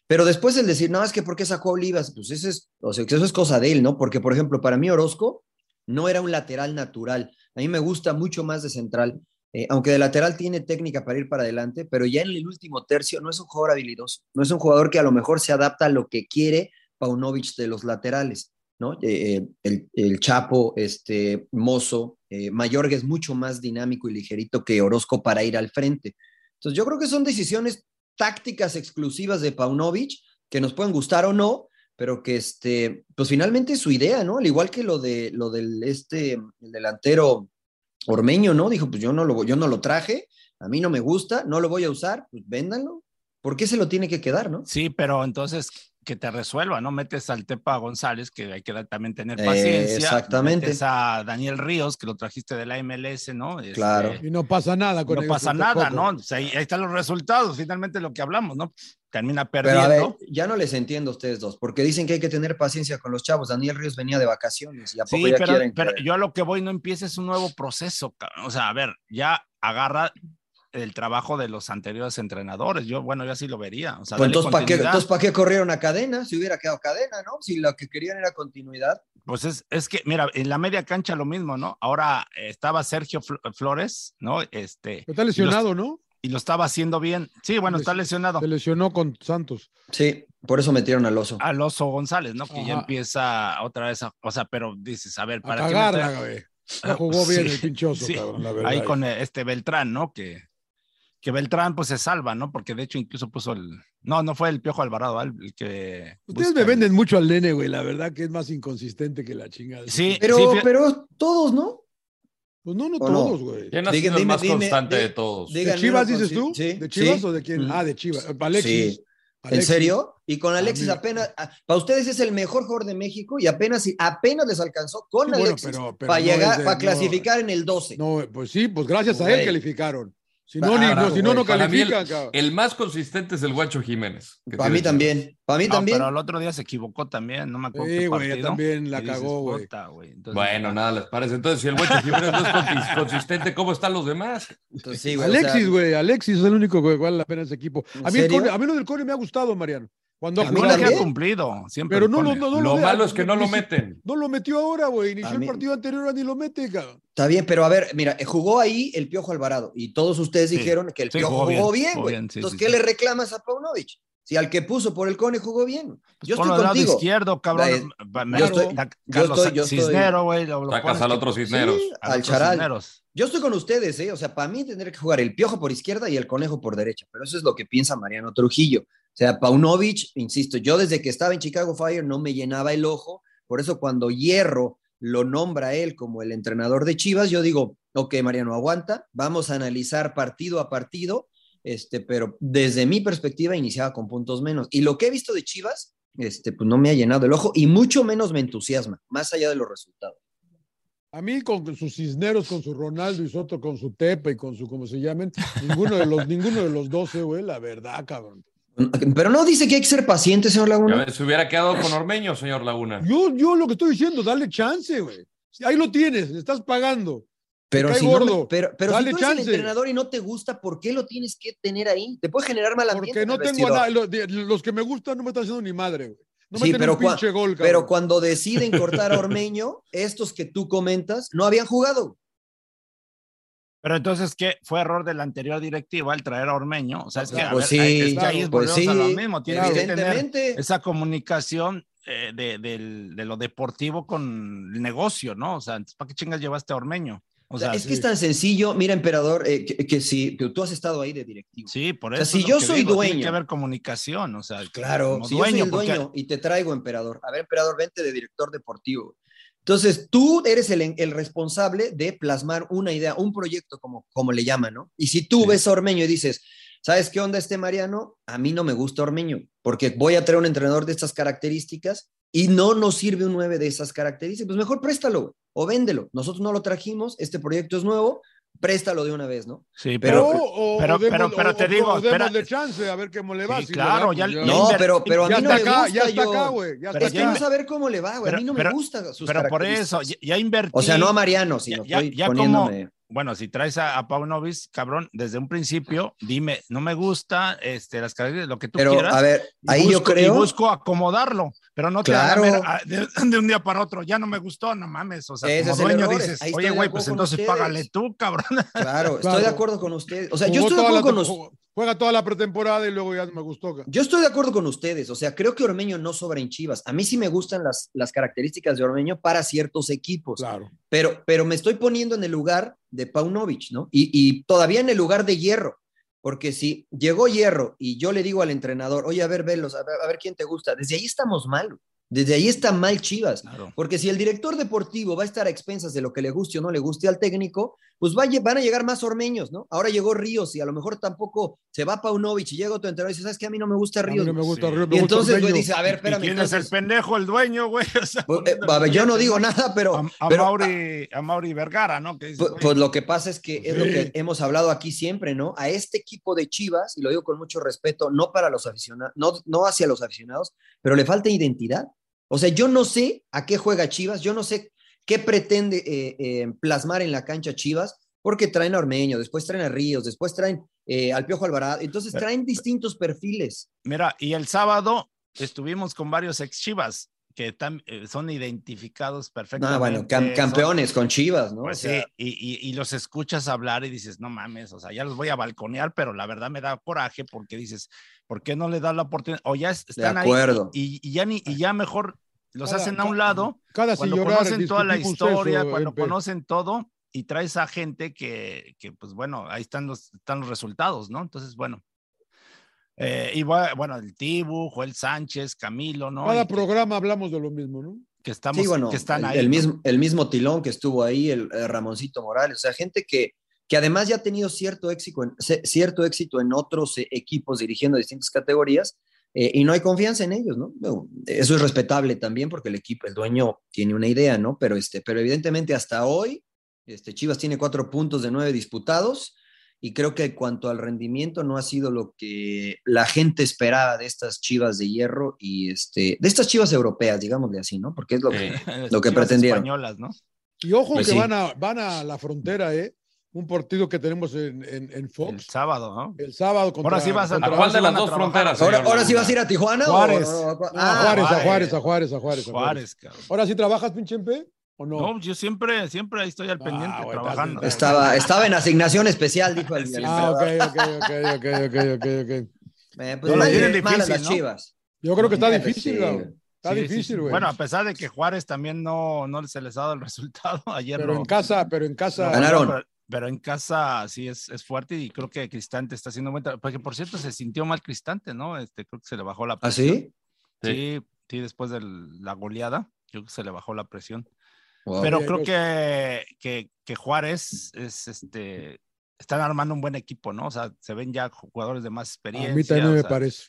C: pero después el decir, no, es que ¿por qué sacó a Olivas? Pues ese es, o sea, eso es cosa de él, ¿no? Porque, por ejemplo, para mí Orozco no era un lateral natural. A mí me gusta mucho más de central. Eh, aunque de lateral tiene técnica para ir para adelante, pero ya en el último tercio no es un jugador habilidoso, no es un jugador que a lo mejor se adapta a lo que quiere Paunovic de los laterales. ¿no? Eh, eh, el, el, Chapo, este, Mozo, eh, Mayorga es mucho más dinámico y ligerito que Orozco para ir al frente. Entonces yo creo que son decisiones tácticas exclusivas de Paunovic que nos pueden gustar o no, pero que este, pues finalmente es su idea, ¿no? Al igual que lo de lo del este el delantero Ormeño, ¿no? Dijo, pues yo no lo yo no lo traje, a mí no me gusta, no lo voy a usar, pues véndanlo. ¿Por qué se lo tiene que quedar, no?
A: Sí, pero entonces que te resuelva, ¿no? Metes al Tepa González, que hay que también tener paciencia.
C: Eh, exactamente.
A: Metes a Daniel Ríos, que lo trajiste de la MLS, ¿no? Este,
C: Claro.
D: Y no pasa nada con
A: no pasa nada,
D: tampoco.
A: ¿no? O sea, ahí, ahí están los resultados, finalmente lo que hablamos, ¿no? Termina
C: Pero
A: perdiendo.
C: a ver, ya no les entiendo a ustedes dos, porque dicen que hay que tener paciencia con los chavos. Daniel Ríos venía de vacaciones y a poco
A: Sí,
C: ya
A: pero,
C: quieren
A: pero
C: que-
A: yo a lo que voy no empieces un nuevo proceso, cabrón. o sea, a ver, ya agarra el trabajo de los anteriores entrenadores. Yo, bueno, yo así lo vería. O sea,
C: Pues entonces, ¿para qué,
A: continuidad.
C: entonces, ¿para qué corrieron a cadena? Si hubiera quedado cadena, ¿no? Si lo que querían era continuidad.
A: Pues es, es que, mira, en la media cancha lo mismo, ¿no? Ahora eh, estaba Sergio Fl- Flores, ¿no? Este,
D: Pero está lesionado, ¿no?
A: y lo estaba haciendo bien. Sí, bueno, está lesionado.
D: Se lesionó con Santos.
C: Sí, por eso metieron al oso.
A: Al oso González, ¿no? Que ya empieza otra vez a, o sea, pero dices, a ver,
D: A
A: ¿para qué
D: cagarla. No jugó bien
A: Sí,
D: el pinchoso,
A: sí.
D: cabrón, la verdad.
A: Ahí con eh, este Beltrán, ¿no? Que, que Beltrán pues se salva, ¿no? Porque de hecho incluso puso el... No, no fue el Piojo Alvarado, ¿eh? el que...
D: Ustedes
A: busca
D: me
A: el-
D: venden mucho al nene, güey. La verdad que es más inconsistente que la chingada.
A: Sí,
C: Pero,
A: sí,
C: pero todos, ¿no?
D: Pues no, no
C: ¿O no?
D: todos, güey.
B: ¿Quién sido el
C: dime-
B: más
C: dime-
B: constante de todos?
D: ¿De Chivas dices tú?
C: sí,
D: ¿De Chivas
C: sí.
D: o de quién?
C: Mm.
D: Ah, de Chivas. Alexis.
C: Sí. ¿En
D: Alexis.
C: serio? Y con Alexis apenas, para ustedes es el mejor jugador de México y apenas, apenas les alcanzó con
D: Sí, bueno,
C: Alexis
D: pero- pero
C: para
D: no
C: llegar,
D: es de-
C: para
D: no-
C: clasificar en el 12.
D: No, pues sí, pues gracias a él calificaron. Si no,
C: Ah,
D: ni,
C: bravo,
D: no, si no, no
B: mí el-. El más consistente es el Guacho Jiménez.
C: para mí también, para mí
A: No,
C: también.
A: pero el otro día se equivocó también, no me acuerdo
D: Sí, güey, también la cagó, güey.
B: Bueno, nada les parece. Entonces, si el Guacho Jiménez no es consis- consistente, ¿cómo están los demás?
C: Entonces, sí, güey, o sea,
D: Alexis, güey, Alexis es el único que vale la pena ese equipo.
C: ¿En
D: A mí, el a mí lo del Core me ha gustado, Mariano. Cuando ha
C: A mí
A: No
D: jugado,
A: le ha cumplido, siempre.
D: pero
A: lo
D: no, no, no
B: Lo malo es que no lo meten.
D: No lo metió ahora, güey. Inició el partido anterior, ni lo mete, cabrón.
C: Está bien, pero a ver, mira, jugó ahí el Piojo Alvarado y todos ustedes
A: Sí,
C: dijeron que el
A: sí,
C: Piojo
A: jugó
C: jugó
A: bien,
C: güey. Entonces,
A: sí,
C: ¿qué
A: sí.
C: le reclamas a Paunovic? Si al que puso por el Cone jugó bien. Yo
A: Ponlo
C: estoy
A: del lado
C: contigo.
A: izquierdo, cabrón.
C: Yo estoy- yo
A: Carlos
C: estoy- yo estoy-
A: Cisnero, güey.
B: Sacas al otro Cisneros.
C: Sí,
A: al
C: Charal.
A: Cisneros.
C: Yo estoy con ustedes, ¿eh? O sea, para mí tendría que jugar el Piojo por izquierda y el Conejo por derecha. Pero eso es lo que piensa Mariano Trujillo. O sea, Paunovic, insisto, yo desde que estaba en Chicago Fire no me llenaba el ojo. Por eso cuando Hierro lo nombra él como el entrenador de Chivas, yo digo, ok, Mariano, aguanta, vamos a analizar partido a partido, este, pero desde mi perspectiva iniciaba con puntos menos. Y lo que he visto de Chivas, este, pues no me ha llenado el ojo y mucho menos me entusiasma, más allá de los resultados.
D: A mí con sus cisneros, con su Ronaldo y Soto, con su Tepa y con su, como se llamen, ninguno de los, ninguno de los 12, güey, la verdad, cabrón.
C: Pero no dice que hay que ser paciente, señor
B: Ya
C: Laguna.
B: ves, Se hubiera quedado con Ormeño, señor Laguna.
D: Yo, yo lo que estoy diciendo, dale chance, güey. Si Ahí lo tienes, le estás pagando.
C: Pero si, no me-
D: gordo.
C: pero, pero si tú eres el entrenador y no te gusta, ¿por qué lo tienes que tener ahí? Te puede generar mal ambiente.
D: Porque no tengo nada. Los, de- los que me gustan no me están haciendo ni madre, güey. No
C: Sí, pero cua-
D: gol.
C: Pero cuando deciden cortar a Ormeño, estos que tú comentas no habían jugado.
A: Pero entonces, ¿qué? Fue error de la anterior directiva al traer a Ormeño. O sea, es que, a
C: Pues
A: ver,
C: sí,
A: es que ahí es
C: pues
A: volvemos a
C: sí,
A: lo mismo. Tienes que tener esa comunicación eh, de, lo deportivo con el negocio, ¿no? O sea, ¿para qué chingas llevaste a Ormeño? O sea,
C: es
A: sí,
C: que es tan sencillo, mira, emperador, eh, que, que si que tú has estado ahí de directivo.
A: sí, por
C: O sea,
A: eso.
C: si
A: es
C: yo soy
A: digo, Tiene
C: dueño.
A: que haber comunicación, o sea,
C: Claro, si yo soy el
A: porque-
C: dueño y te traigo emperador, a ver, emperador, vente de director deportivo. Entonces, tú eres el, el responsable de plasmar una idea, un proyecto, como, como le llaman, ¿no? Y si tú
A: Sí.
C: ves a Ormeño y dices, ¿sabes qué onda este Mariano? A mí no me gusta Ormeño, porque voy a traer un entrenador de estas características y no nos sirve un 9 de esas características, pues mejor préstalo o véndelo. Nosotros no lo trajimos, este proyecto es nuevo, préstalo de una vez, ¿no?
A: Sí,
C: Pero-
A: pero,
D: O-
A: pero-
D: o demos-
A: pero- pero te
D: o-
A: digo,
D: o démosle chance a ver cómo le va.
A: Sí,
D: si le
A: claro,
D: da,
A: ya-
D: pues
A: ya
C: No, pero, pero a mí
D: ya
C: no
D: está
C: me
D: acá,
C: gusta.
D: ya está
C: yo-
D: acá, güey. Ya
A: Pero
C: Es
D: está
C: que no saber cómo le va, güey. a
A: pero-
C: mí no me
A: pero-
C: gusta sus
A: pero por eso, ya, ya invertí.
C: O sea, no a Mariano, sino
A: Ya-
C: estoy
A: como-
C: poniéndome.
A: bueno, si traes a, a Paunovic, cabrón, desde un principio, dime, no me gusta este, las características, lo que tú
C: Pero,
A: quieras.
C: a ver, ahí yo creo.
A: Y busco acomodarlo, pero no te
C: Claro.
A: hagan ver, ah, de, de un día para otro, ya no me gustó, no mames. O sea,
C: Ese
A: como
C: es el
A: dueño
C: error,
A: dices, oye, güey, pues entonces
C: ustedes.
A: págale tú, cabrón.
C: Claro, estoy de acuerdo con ustedes. O sea, yo estoy de acuerdo con us-
D: Juega toda la pretemporada y luego ya me gustó.
C: Yo estoy de acuerdo con ustedes. O sea, creo que Ormeño no sobra en Chivas. A mí sí me gustan las, las características de Ormeño para ciertos equipos.
D: Claro.
C: Pero, pero me estoy poniendo en el lugar de Paunovic, ¿no? Y, y todavía en el lugar de Hierro. Porque si llegó Hierro y yo le digo al entrenador, oye, a ver, velos, a ver, a ver quién te gusta. Desde ahí estamos mal. Desde ahí está mal Chivas.
A: Claro.
C: Porque si el director deportivo va a estar a expensas de lo que le guste o no le guste al técnico, pues va van a llegar más ormeños, ¿no? Ahora llegó Ríos y a lo mejor tampoco se va Paunovic y llega otro entrenador y dice, ¿sabes qué? A mí no me gusta
D: A mí
C: Ríos.
D: no me gusta
A: Sí.
D: Ríos, me
C: y
D: gusta
C: entonces, güey,
D: Ormeño.
C: dice, a ver,
A: ¿Y
C: espérame.
A: quién es el
C: entonces,
A: pendejo, el dueño, güey? O sea,
C: pues, eh, a ver, yo no digo nada, pero...
A: A, a
C: pero-
A: Mauri, a Mauri Vergara, ¿no?
C: Pues, pues lo que pasa es que es lo que hemos hablado aquí siempre, ¿no? A este equipo de Chivas, y lo digo con mucho respeto, no para los aficionados, no, no hacia los aficionados, pero le falta identidad. O sea, yo no sé a qué juega Chivas, yo no sé qué pretende eh, eh, plasmar en la cancha Chivas, porque traen a Ormeño, después traen a Ríos, después traen eh, al Piojo Alvarado, entonces traen distintos perfiles.
A: Mira, y el sábado estuvimos con varios ex Chivas que tam- eh, son identificados perfectamente.
C: No, bueno, cam-
A: son-
C: campeones con Chivas, ¿no?
A: Pues
C: O sea,
A: sí, y, y- y los escuchas hablar y dices, no mames, o sea, ya los voy a balconear, pero la verdad me da coraje porque dices, ¿por qué no le das la oportunidad? O ya es- están ahí
C: acuerdo.
A: y, y ya ni, y ya mejor los
D: Cada-
A: hacen a un
D: cada-
A: lado
D: Cada
A: cuando
D: sin llorar
A: conocen toda la historia,
D: eso,
A: cuando
D: MP.
A: conocen todo y traes a gente que, que, pues bueno, ahí están los, están los resultados, ¿no? Entonces, bueno. Eh, y bueno, el Tibu, Joel Sánchez, Camilo, ¿no?
D: Cada
A: Y que-
D: programa hablamos de lo mismo, ¿no?
A: que estamos,
C: Sí, bueno,
A: que están
C: el,
A: ahí.
C: el
A: ¿no?
C: mismo, el mismo Tilón que estuvo ahí, el, eh, Ramoncito Morales, o sea, gente que, que además ya ha tenido cierto éxito en, cierto éxito en otros eh, equipos dirigiendo distintas categorías eh, y no hay confianza en ellos, ¿no? Eso es respetable también porque el equipo, el dueño tiene una idea, ¿no? Pero, este, pero evidentemente hasta hoy, este, Chivas tiene cuatro puntos de nueve disputados y creo que en cuanto al rendimiento no ha sido lo que la gente esperaba de estas Chivas de hierro y este, de estas Chivas europeas, digámosle así, ¿no? Porque es lo que...
B: Eh,
C: lo que
A: Chivas
C: pretendieron.
A: españolas, ¿no?
D: Y ojo
C: Pues
D: que
C: sí.
D: van, a, van a la frontera, ¿eh? Un partido que tenemos en, en, en
A: El
D: Fox
A: sábado, ¿no?
D: el sábado contra.
A: Ahora sí vas a-
B: ¿A cuál de las
A: a
B: dos fronteras?
C: Ahora, ahora sí vas a ir a Tijuana. o-
A: Juárez.
C: o- o-
D: No,
C: ah,
D: a Juárez, a
A: Juárez.
D: Juárez, a Juárez, a Juárez. a Juárez.
A: Juárez, cabrón.
D: ¿Ahora sí trabajas, pinche MP? ¿O no?
A: No, yo siempre, siempre ahí estoy al
D: Ah,
A: pendiente trabajando.
C: Estaba, estaba en asignación especial, dijo el.
D: Ah, ok, ok, ok, ok, ok, ok, ok.
C: Eh,
A: No,
C: pues mala
A: difícil,
C: las
A: ¿no?
C: chivas.
D: Yo creo que está difícil,
C: sí.
D: Está
A: Sí,
D: difícil,
A: sí.
D: güey.
A: Bueno, a pesar de que Juárez también no, no se les ha dado el resultado ayer.
D: pero
A: no-
D: en casa, pero en casa.
A: no,
C: Ganaron.
A: Pero, pero en casa sí es, es fuerte y creo que Cristante está haciendo buen trabajo. Porque por cierto se sintió mal Cristante, ¿no? Este, creo que se le bajó la
C: ¿Ah,
A: presión.
C: sí?
A: Sí, sí, después de la goleada, creo que se le bajó la presión.
C: Wow.
A: Pero creo que, que, que Juárez es este. Están armando un buen equipo, ¿no? O sea, se ven ya jugadores de más experiencia.
D: a mí también
A: o
D: me
A: sea,
D: parece.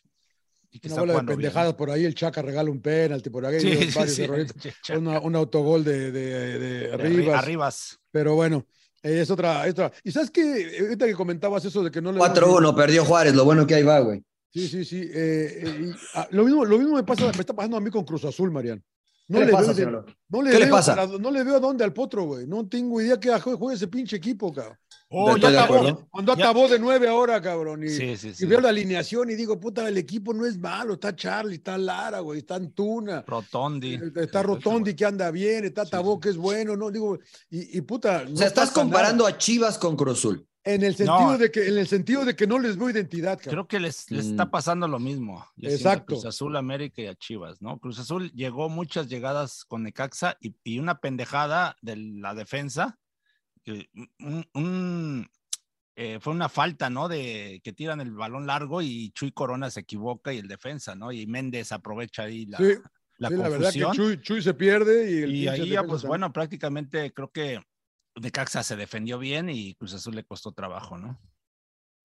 A: y que
D: Una bola de
A: jugando bien,
D: pendejadas por ahí, el Chaca regala un penalti por ahí,
A: Sí, sí,
D: varios
A: sí,
D: Una- un autogol de, de, de
A: de Arri-
D: Rivas.
A: Arribas.
D: Pero bueno, eh, es otra, es otra. Y sabes que ahorita que comentabas eso de que no le damos-
C: 4-1, perdió Juárez, lo bueno que ahí va, güey.
D: Sí, sí, sí. eh, eh, y, ah, lo, mismo, lo mismo me, pasa, me está pasando a mí con Cruz Azul, Mariano. No
C: ¿Qué le pasa,
D: veo, no le
C: ¿Qué le
D: veo
C: pasa?
D: para- no le veo a dónde al potro, güey. No tengo idea que jue- juegue ese pinche equipo, cabrón.
A: Oh, ya acabó.
D: Cuando
A: Ya-
D: acabó de nueve ahora, cabrón. Y,
A: Sí, sí,
D: y veo la alineación y digo, puta, el equipo no es malo. Está Charlie, está Lara, güey, está Antuna.
A: Rotondi.
D: eh, Está Rotondi que anda bien, está
A: Sí,
D: Tabó
A: sí.
D: que es bueno, ¿no? Digo, y, y puta.
C: O sea, estás comparando a Chivas con Cruz Azul.
D: En el sentido
A: No.
D: de que, en el sentido de que no les veo identidad, cabrón.
A: Creo que les, les
C: Mm.
A: está pasando lo mismo. yo
D: Exacto.
A: Cruz Azul, América y a Chivas, ¿no? Cruz Azul llegó muchas llegadas con Necaxa y, y una pendejada de la defensa. Que un- un, eh, fue una falta, ¿no? De que tiran el balón largo y Chuy Corona se equivoca y el defensa, ¿no? Y Méndez aprovecha ahí la,
D: Sí,
A: la
D: Sí, la verdad que
A: confusión.
D: Chuy, Chuy se pierde y el
A: y ahí ya,
D: defensa
A: pues
D: también.
A: bueno, prácticamente creo que Necaxa se defendió bien y Cruz Azul le costó trabajo, ¿no?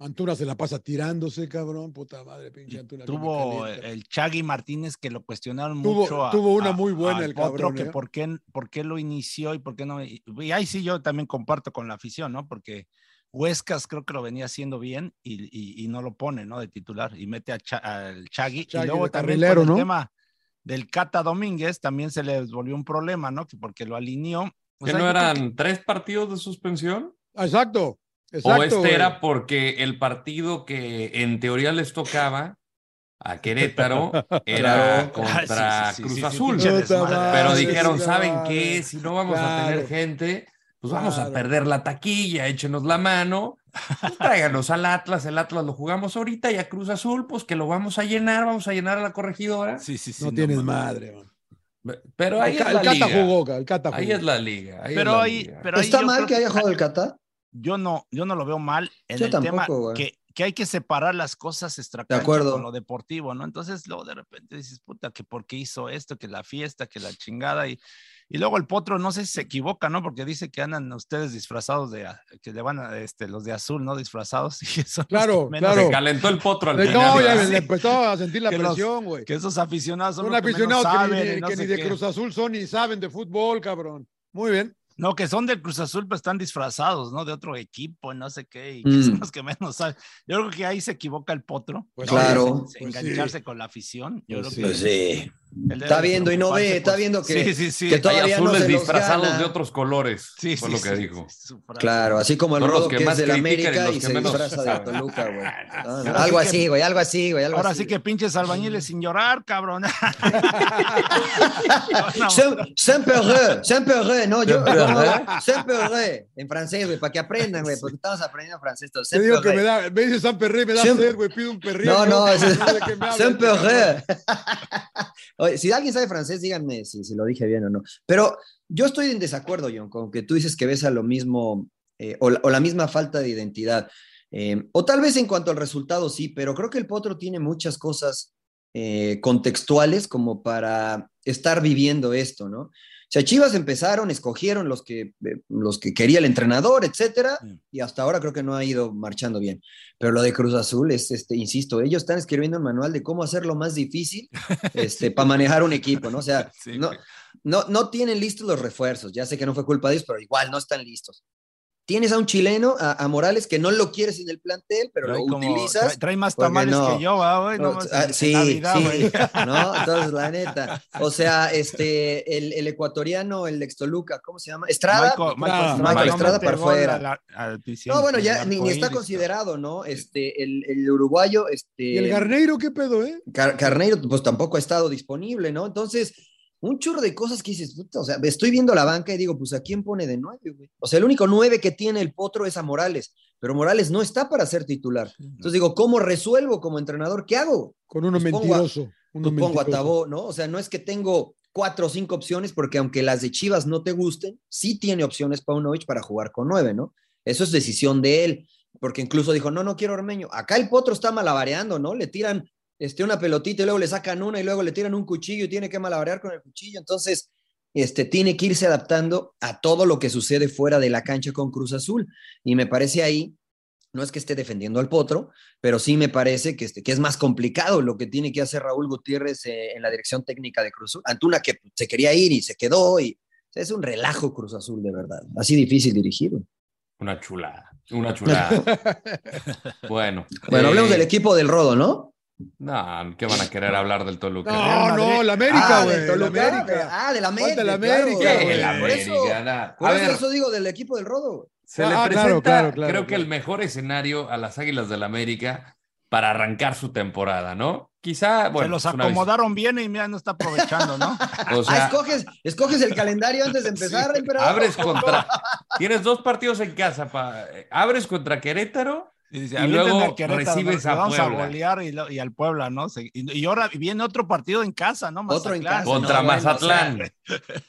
D: Antuna se la pasa tirándose, cabrón, puta madre, pinche me
A: tuvo el Chagui Martínez que lo cuestionaron
D: Tuvo-
A: mucho. a-
D: tuvo una
A: a-
D: muy buena el cabrón,
A: que
D: ¿eh?
A: por qué, por qué lo inició y por qué no. Y, y ahí sí yo también comparto con la afición, ¿no? Porque Huescas creo que lo venía haciendo bien y, y- y no lo pone, ¿no? De titular y mete a Cha- al Chagui.
D: Chagui
A: y luego también
D: carrilero,
A: el
D: ¿no?
A: tema del Cata Domínguez también se les volvió un problema, ¿no? Que porque lo alineó. O
B: ¿Que no eran
A: que-
B: tres partidos de suspensión?
D: Exacto, exacto.
B: ¿O este
D: güey.
B: era porque el partido que en teoría les tocaba a Querétaro era
C: Claro.
B: contra
A: Ah, sí, sí, sí,
B: Cruz
A: sí, sí,
B: Azul? Pero dijeron, ¿saben qué? Si no vamos a tener gente, pues vamos a perder la taquilla, échenos la mano, pues tráiganos al Atlas, el Atlas lo jugamos ahorita y a Cruz Azul, pues que lo vamos a llenar, vamos a llenar a la corregidora.
A: Sí, sí, sí.
D: No tienes
A: mames.
D: madre, man.
B: Pero ahí
D: El,
B: es la
D: el Cata
B: liga.
D: jugó, ca- el Cata jugó.
B: Ahí es la liga. ahí es
A: Pero
B: la
A: ahí,
B: liga.
A: pero ahí
C: ¿Está mal
A: creo
C: que haya jugado el Cata?
A: Yo no, yo no lo veo mal en
C: Yo
A: el tema que, que hay que separar las cosas extracancha con lo deportivo, ¿no? Entonces luego de repente dices, puta, que por qué hizo esto, que la fiesta, que la chingada y, y luego el potro no sé si se equivoca, ¿no? Porque dice que andan ustedes disfrazados de, que le van a, este, los de azul, ¿no? Disfrazados y eso.
D: Claro,
A: menos-
D: claro.
B: Se calentó el potro al
D: Le-
B: final.
D: no, ya le empezó a sentir la
A: Que
D: presión, güey.
A: Que esos aficionados son,
D: Son
A: los que menos
D: aficionados que, ni-
A: saben y
D: ni,
A: no
D: que
A: sé
D: ni de
A: qué.
D: Cruz Azul son ni saben de fútbol, cabrón. Muy bien.
A: No, que son del Cruz Azul, pues están disfrazados, ¿no? De otro equipo, y no sé qué, y que
C: Mm.
A: son los que menos saben. Yo creo que ahí se equivoca el potro.
D: Pues
C: claro.
A: se- se
D: Pues sí.
A: engancharse con la afición. Yo
D: Pues
A: creo
C: Pues
A: que
C: sí. Está viendo y no ve, está viendo que-
A: Sí, sí, sí.
C: que
B: Hay
C: todavía no
B: azules
C: se
B: disfrazados
C: gana.
B: de otros colores.
A: Sí,
B: fue lo que
A: sí,
B: dijo.
C: Claro, así como el
B: Son
C: Rodo
B: que
C: que, es
B: más
C: de la
B: critican y
C: América y se
B: menos
C: disfraza de. Toluca, güey. No, no,
A: Ahora
C: algo así, güey, algo así, güey. algo
A: Ahora
C: así.
A: sí que pinches albañiles sin llorar, cabrón.
C: Sempre heureux, no, yo,
B: heureux,
C: en francés, güey, para que aprendan, güey, porque estamos aprendiendo francés.
D: Te digo que me da, me dice San Perré, me da
C: Siempre-
D: sed, güey, pido un perrillo.
C: No, no, ese- si alguien sabe francés, díganme si, lo dije bien o no. Pero yo estoy en desacuerdo, John, con que tú dices que ves a lo mismo, eh, o, la, o la misma falta de identidad. Eh, o tal vez en cuanto al resultado sí, pero creo que el Potro tiene muchas cosas eh, contextuales como para estar viviendo esto, ¿no? Sea, Chivas empezaron, escogieron los que, eh, los que quería el entrenador, etcétera, y hasta ahora creo que no ha ido marchando bien. Pero lo de Cruz Azul es, este, insisto, ellos están escribiendo un manual de cómo hacerlo más difícil este, para manejar un equipo, ¿no? O sea, no, no, no tienen listos los refuerzos. Ya sé que no fue culpa de ellos, pero igual no están listos. Tienes a un chileno, a, a Morales, que no lo quieres en el plantel, pero
A: Trae
C: lo
A: como-
C: utilizas.
A: trae, trae más tamales
C: no.
A: que yo, ¿va, güey. No, más
C: Ah, sí,
A: Navidad,
C: sí. ¿no? Entonces, la neta. O sea, este, el, el ecuatoriano, el de Extoluca, ¿cómo se llama? Estrada.
A: Michael, Michael
D: Estrada.
C: Michael
A: no
C: para fuera. No, bueno, ya ni, ni está considerado, ¿no? Este, el, el uruguayo, este.
D: ¿Y el Garneiro qué pedo, eh?
C: Car- Carneiro, pues tampoco ha estado disponible, ¿no? Entonces, un churro de cosas que dices, puta, o sea, estoy viendo la banca y digo, pues ¿a quién pone de nueve, güey? O sea, el único nueve que tiene el potro es a Morales, pero Morales no está para ser titular. Entonces digo, ¿cómo resuelvo como entrenador? ¿Qué hago?
D: Con uno
C: Pues pongo a-
D: mentiroso. uno
C: Pues pongo a
D: mentiroso.
C: Tabó, ¿no? O sea, no es que tengo cuatro o cinco opciones, porque aunque las de Chivas no te gusten, sí tiene opciones Paunovic para jugar con nueve, ¿no? Eso es decisión de él, porque incluso dijo, no, no quiero Ormeño. Acá el potro está malabareando, ¿no? Le tiran este, una pelotita y luego le sacan una y luego le tiran un cuchillo y tiene que malabarear con el cuchillo. Entonces, este, tiene que irse adaptando a todo lo que sucede fuera de la cancha con Cruz Azul. Y me parece ahí, no es que esté defendiendo al potro, pero sí me parece que, este, que es más complicado lo que tiene que hacer Raúl Gutiérrez eh, en la dirección técnica de Cruz Azul. Antuna que se quería ir y se quedó y o sea, es un relajo Cruz Azul, de verdad. Así difícil dirigirlo.
B: Una chulada. Una chulada. bueno.
C: Bueno,
B: eh,
C: hablemos del equipo del Rodo, ¿no?
B: No, ¿qué van a querer hablar del Toluca?
D: No, no, la América,
C: ah,
D: güey.
C: del
D: la
C: Toluca.
D: América.
C: Ah, de la América.
D: Falta la América, güey.
C: Por eso-
B: América.
C: Por digo del equipo del Rodo.
B: se le
D: Ah,
B: presenta,
D: claro, claro, claro,
B: creo que
D: claro.
B: el mejor escenario a las Águilas del la América para arrancar su temporada, ¿no? Quizá, bueno,
A: Se los
B: es una vis-
A: acomodaron bien y mira, no está aprovechando, ¿no?
B: O
C: ah,
B: sea,
C: escoges, escoges el calendario antes de empezar, emperador.
B: abres contra. Tienes dos partidos en casa. Pa, eh, abres contra Querétaro.
A: Y, dice,
B: Y
A: "Avienten
B: luego recibes a
A: vamos a
B: Puebla".
A: golear y, lo- y al Puebla, ¿no? Se- y, y ahora viene otro partido en casa, ¿no?
C: Otro en casa.
B: Contra
C: no, bueno,
B: Mazatlán.
C: o sea,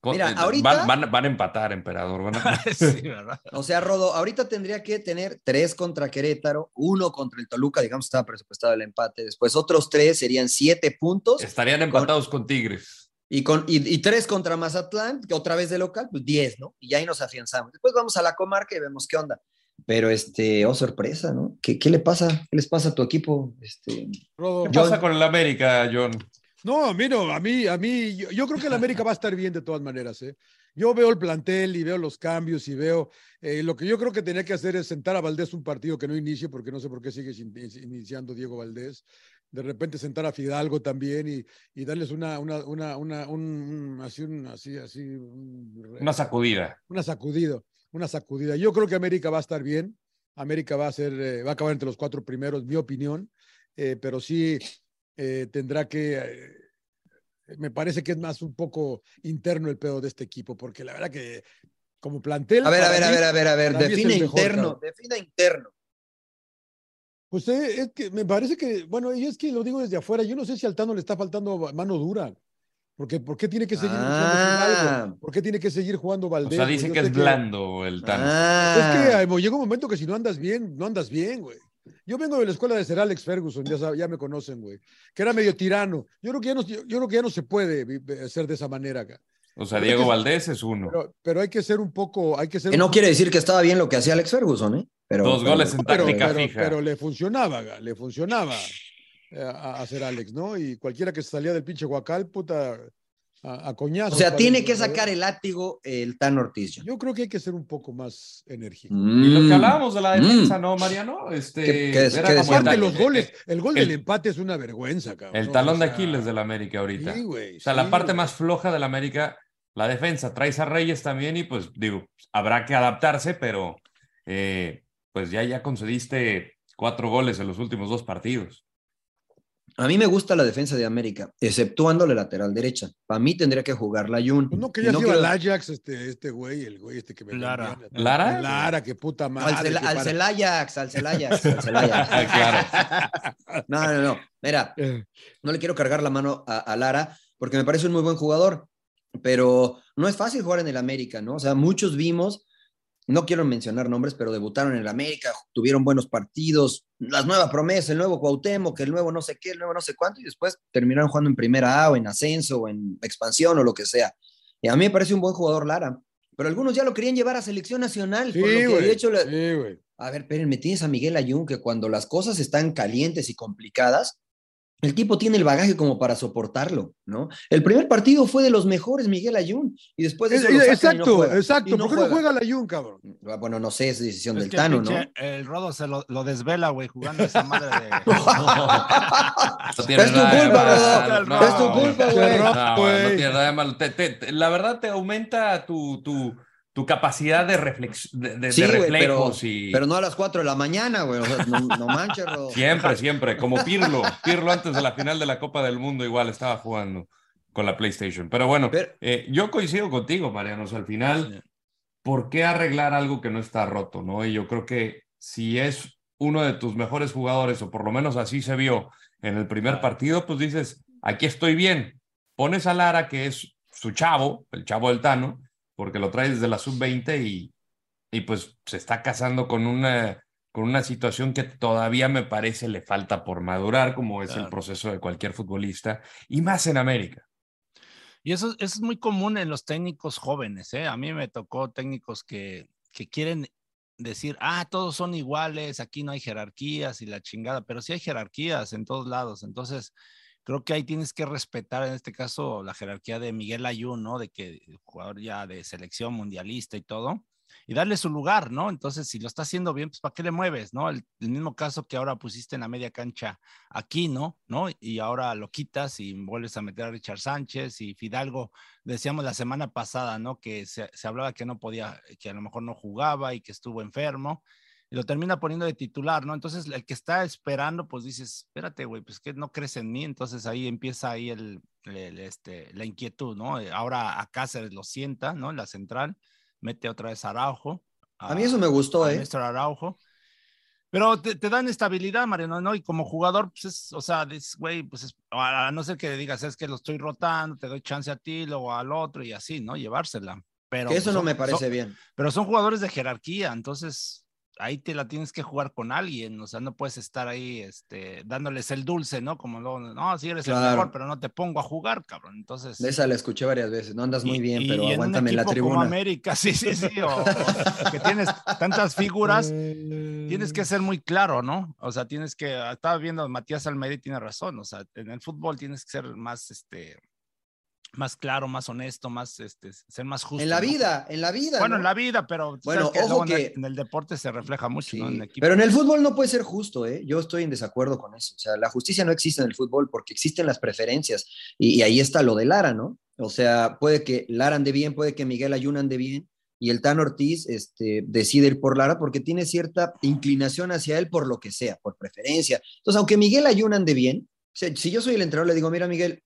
B: Con-
C: Mira,
B: eh,
C: ahorita-
B: van, van- van a empatar, emperador. van a-
A: sí, ¿verdad?
C: O sea, Rodo, ahorita tendría que tener tres contra Querétaro, uno contra el Toluca, digamos, estaba presupuestado el empate. Después otros tres serían siete puntos.
B: Estarían empatados con Tigres.
C: Y, con, y, y tres contra Mazatlán, que otra vez de local, pues 10, ¿no? Y ahí nos afianzamos. Después vamos a la comarca y vemos qué onda. Pero, este, oh, sorpresa, ¿no? ¿Qué, qué le pasa? ¿Qué les pasa a tu equipo? Este,
D: Rodo.
B: ¿Qué
C: Yo-
B: pasa con el América, John?
D: No, a mí no, a mí, a mí, yo, yo creo que el América va a estar bien de todas maneras, ¿eh? Yo veo el plantel y veo los cambios y veo, eh, lo que yo creo que tenía que hacer es sentar a Valdés un partido que no inicie, porque no sé por qué sigue sin- iniciando Diego Valdés. De repente sentar a Fidalgo también y, y darles una, una, una, una, un, un- así, un, así, así, un-
B: Una sacudida.
D: una sacudida, una sacudida. Yo creo que América va a estar bien. América va a ser, eh, va a acabar entre los cuatro primeros, mi opinión, eh, pero sí eh, tendrá que. me parece que es más un poco interno el pedo de este equipo, porque la verdad que como plantel.
C: a ver, a ver, a ver, a ver, a ver,
D: mejor,
C: interno, defina interno.
D: Pues es que me parece que, bueno, y es que lo digo desde afuera, yo no sé si a Altano le está faltando mano dura. Porque, ¿Por qué tiene que seguir
C: Ah.
D: Fidalgo? ¿Por qué tiene que seguir jugando
B: O
D: Valdés?
B: sea,
D: güey?
B: dicen que es blando el Tano.
C: Ah,
D: Es que llega un momento que si no andas bien, no andas bien, güey. Yo vengo de la escuela de ser Alex Ferguson, ya, sab- ya me conocen, güey. Que era medio tirano. Yo creo que ya no, yo, yo creo que ya no se puede ser de esa manera acá.
B: O sea,
D: Pero
B: Diego
D: que-
B: Valdés es uno.
D: Pero, pero hay que ser un poco, hay que ser
C: que
D: un
C: no quiere decir que estaba bien lo que hacía Alex Ferguson, ¿eh? Pero,
B: Dos
C: pero-
B: goles en táctica
D: pero-
B: fija.
D: pero le funcionaba, le funcionaba a, a hacer Alex, ¿no? Y cualquiera que se salía del pinche guacal, puta, a, a coñazos.
C: O sea, tiene que sacar el látigo el Tan Ortiz.
D: Yo creo que hay que ser un poco más enérgico.
B: Y lo que
C: Mm.
B: hablábamos de la
C: Mm.
B: defensa, ¿no, Mariano? Este,
C: ¿Qué- qué es-
B: era
C: qué
B: como el
D: los goles, el gol
B: el-
D: del empate es una vergüenza, cabrón.
B: El talón
D: O
B: de
D: sea,
B: Aquiles del América ahorita.
D: Sí, güey.
B: O sea, la parte
D: güey.
B: más floja del América, la defensa. Traes a Reyes también y pues digo, habrá que adaptarse, pero eh, pues ya, ya concediste cuatro goles en los últimos dos partidos.
C: A mí me gusta la defensa de América, exceptuando la lateral derecha. Para mí tendría que jugar la Jun.
D: Pues no, que
C: Y
D: ya
C: no quiero-
D: al Ajax, este, este güey, el güey este que me
A: Lara.
B: ¿Lara?
D: Lara, qué puta madre.
C: Al,
D: que
C: Celayax, al Celayax, al Celayax.
B: claro.
C: No, no, no. Mira, no le quiero cargar la mano a, a Lara porque me parece un muy buen jugador, pero no es fácil jugar en el América, ¿no? O sea, muchos vimos, no quiero mencionar nombres, pero debutaron en el América, tuvieron buenos partidos, las nuevas promesas, el nuevo Cuauhtémoc, el nuevo no sé qué, el nuevo no sé cuánto, y después terminaron jugando en primera A o en ascenso o en expansión o lo que sea. Y a mí me parece un buen jugador Lara, pero algunos ya lo querían llevar a selección nacional.
D: Sí,
C: por lo que, de hecho,
D: Sí,
C: a ver, espérenme, tienes a Miguel Ayun que cuando las cosas están calientes y complicadas, el tipo tiene el bagaje como para soportarlo, ¿no? El primer partido fue de los mejores Miguel Ayun y después de
D: Es-
C: eso lo sacan y no
D: exacto,
C: juega.
D: exacto.
C: Y no
D: ¿Por qué no
C: juega.
D: la Jun, cabrón?
C: Bueno, no sé, es decisión
A: Es
C: del
A: que
C: Tano,
A: el
C: ¿no?
A: El Rodo se lo, lo desvela, güey, jugando esa madre de.
B: No
C: Es tu culpa, Rodo. Es tu culpa, güey.
B: No, no
D: güey.
B: tiene nada de malo. Te- te- te- la verdad te aumenta tu, tu, tu capacidad de, reflex, de, de-
C: Sí,
B: de
C: güey, pero,
B: reflejos y
C: pero no a las 4 de la mañana, güey. o sea, no, no manches,
B: siempre, siempre, como Pirlo. Pirlo antes de la final de la Copa del Mundo igual estaba jugando con la PlayStation. Pero bueno,
C: Pero-
B: eh, yo coincido contigo, Mariano. O sea, al final, ¿por qué arreglar algo que no está roto? ¿no? Y yo creo que si es uno de tus mejores jugadores, o por lo menos así se vio en el primer partido, pues dices, aquí estoy bien. Pones a Lara, que es su chavo, el chavo del Tano, porque lo trae desde la sub-20 y, y pues se está casando con una, con una situación que todavía me parece le falta por madurar, como es el
A: Claro.
B: proceso de cualquier futbolista, y más en América.
A: Y eso, eso es muy común en los técnicos jóvenes, ¿eh? A mí me tocó técnicos que, que quieren decir, ah, todos son iguales, aquí no hay jerarquías y la chingada, pero sí hay jerarquías en todos lados. Entonces, creo que ahí tienes que respetar, en este caso, la jerarquía de Miguel Ayun, ¿no? De que jugador ya de selección mundialista y todo, y darle su lugar, ¿no? Entonces, si lo está haciendo bien, pues ¿para qué le mueves, no? El, el mismo caso que ahora pusiste en la media cancha aquí, ¿no? ¿no? Y ahora lo quitas y vuelves a meter a Richard Sánchez y Fidalgo, decíamos la semana pasada, ¿no? Que se, se hablaba que no podía, que a lo mejor no jugaba y que estuvo enfermo y lo termina poniendo de titular, ¿no? Entonces el que está esperando, pues dices, espérate, güey, pues que no crees en mí, entonces ahí empieza ahí el, el, este, la inquietud, ¿no? Ahora a Cáceres lo sienta, ¿no? La central, mete otra vez a Araujo.
C: A mí eso me gustó,
A: a
C: ¿eh?
A: Néstor Araujo. Pero te, te, dan estabilidad, Mariano, ¿no? Y como jugador, pues es, o sea, güey, pues es, a no ser que digas, es que lo estoy rotando, te doy chance a ti, luego al otro y así, ¿no? Llevársela. Pero,
C: que eso
A: pues,
C: no
A: son,
C: me parece
A: son,
C: bien.
A: Pero son jugadores de jerarquía, entonces ahí te la tienes que jugar con alguien, o sea, no puedes estar ahí este, dándoles el dulce, ¿no? Como luego, no, sí eres claro. el mejor, pero no te pongo a jugar, cabrón. Entonces.
C: De esa la escuché varias veces, no andas muy bien,
A: y,
C: pero
A: y
C: aguántame
A: en,
C: la tribuna.
A: Como América, sí, sí, sí, o, o que tienes tantas figuras, tienes que ser muy claro, ¿no? O sea, tienes que, estaba viendo Matías Almeida tiene razón, o sea, en el fútbol tienes que ser más, este, más claro, más honesto, más, este, ser más justo.
C: En la
A: ¿no?
C: vida, en la vida.
A: Bueno,
C: ¿no?
A: en la vida, pero
C: bueno,
A: que
C: ojo
A: en,
C: que
A: el, en, el, deporte se refleja mucho,
C: sí,
A: ¿no? En
C: pero en el fútbol no puede ser justo, ¿eh? Yo estoy en desacuerdo con eso. O sea, la justicia no existe en el fútbol porque existen las preferencias y, y ahí está lo de Lara, ¿no? O sea, puede que Lara ande bien, puede que Miguel Ayun ande bien y el Tan Ortiz este, decide ir por Lara porque tiene cierta inclinación hacia él por lo que sea, por preferencia. Entonces, aunque Miguel Ayun ande bien, si yo soy el entrenador, le digo, mira, Miguel,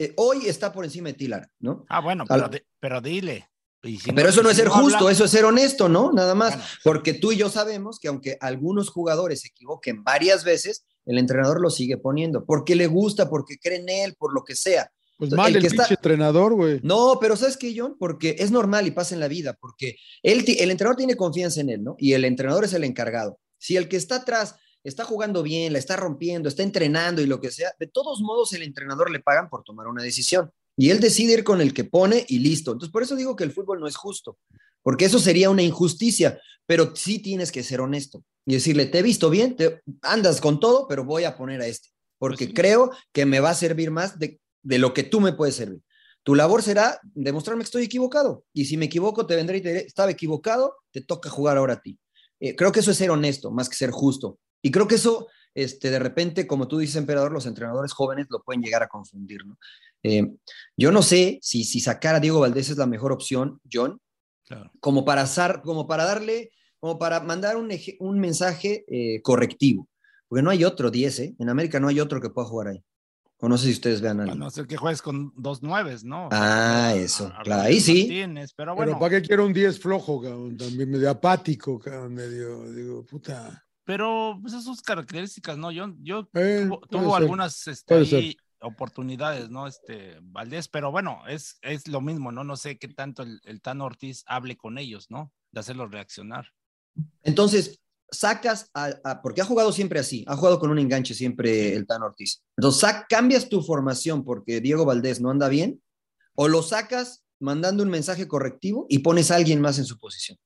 C: eh, hoy está por encima de ti, Lara, ¿no?
A: Ah, bueno, pero, de, pero dile.
C: Si pero no, eso no es ser no justo, habla... eso es ser honesto, ¿no? Nada más, bueno, porque tú y yo sabemos que aunque algunos jugadores se equivoquen varias veces, el entrenador lo sigue poniendo, porque le gusta, porque cree en él, por lo que sea.
D: Pues mal el, el pinche está... entrenador, güey.
C: No, pero ¿sabes qué, John? Porque es normal y pasa en la vida, porque él, el entrenador tiene confianza en él, ¿no? Y el entrenador es el encargado. Si el que está atrás está jugando bien, la está rompiendo, está entrenando y lo que sea, de todos modos el entrenador le pagan por tomar una decisión. Y él decide ir con el que pone y listo. Entonces, por eso digo que el fútbol no es justo, porque eso sería una injusticia, pero sí tienes que ser honesto y decirle, te he visto bien, te, andas con todo, pero voy a poner a este, porque pues sí. creo que me va a servir más de, de, lo que tú me puedes servir. Tu labor será demostrarme que estoy equivocado. Y si me equivoco, te vendré y te diré, estaba equivocado, te toca jugar ahora a ti. Eh, creo que eso es ser honesto, más que ser justo. Y creo que eso, este, de repente, como tú dices, emperador, los entrenadores jóvenes lo pueden llegar a confundir, ¿no? Eh, yo no sé si, si sacar a Diego Valdés es la mejor opción, John,
A: Claro.
C: como para, zar- como para darle, como para mandar un, eje- un mensaje eh, correctivo. Porque no hay otro 10, ¿eh? En América no hay otro que pueda jugar ahí. O no sé si ustedes vean
A: A
C: algo.
A: no ser que juegues con dos nueves, ¿no?
C: Ah, eso,
A: a- a
C: claro, ahí sí.
A: Martínez, pero
D: Pero
A: bueno,
D: ¿para qué quiero un 10 flojo, cabrón? También medio apático, cabrón, medio, digo, puta.
A: Pero pues esas son sus características, ¿no? Yo, yo
D: Eh,
A: tuvo, tuvo algunas este, ahí oportunidades, ¿no? Este Valdés, pero bueno, es, es lo mismo, ¿no? No sé qué tanto el, el Tano Ortiz hable con ellos, ¿no? De hacerlos reaccionar.
C: Entonces, sacas, a, a- porque ha jugado siempre así, ha jugado con un enganche siempre el Tan Ortiz. Entonces, sac- cambias tu formación porque Diego Valdés no anda bien, o lo sacas mandando un mensaje correctivo y pones a alguien más en su posición.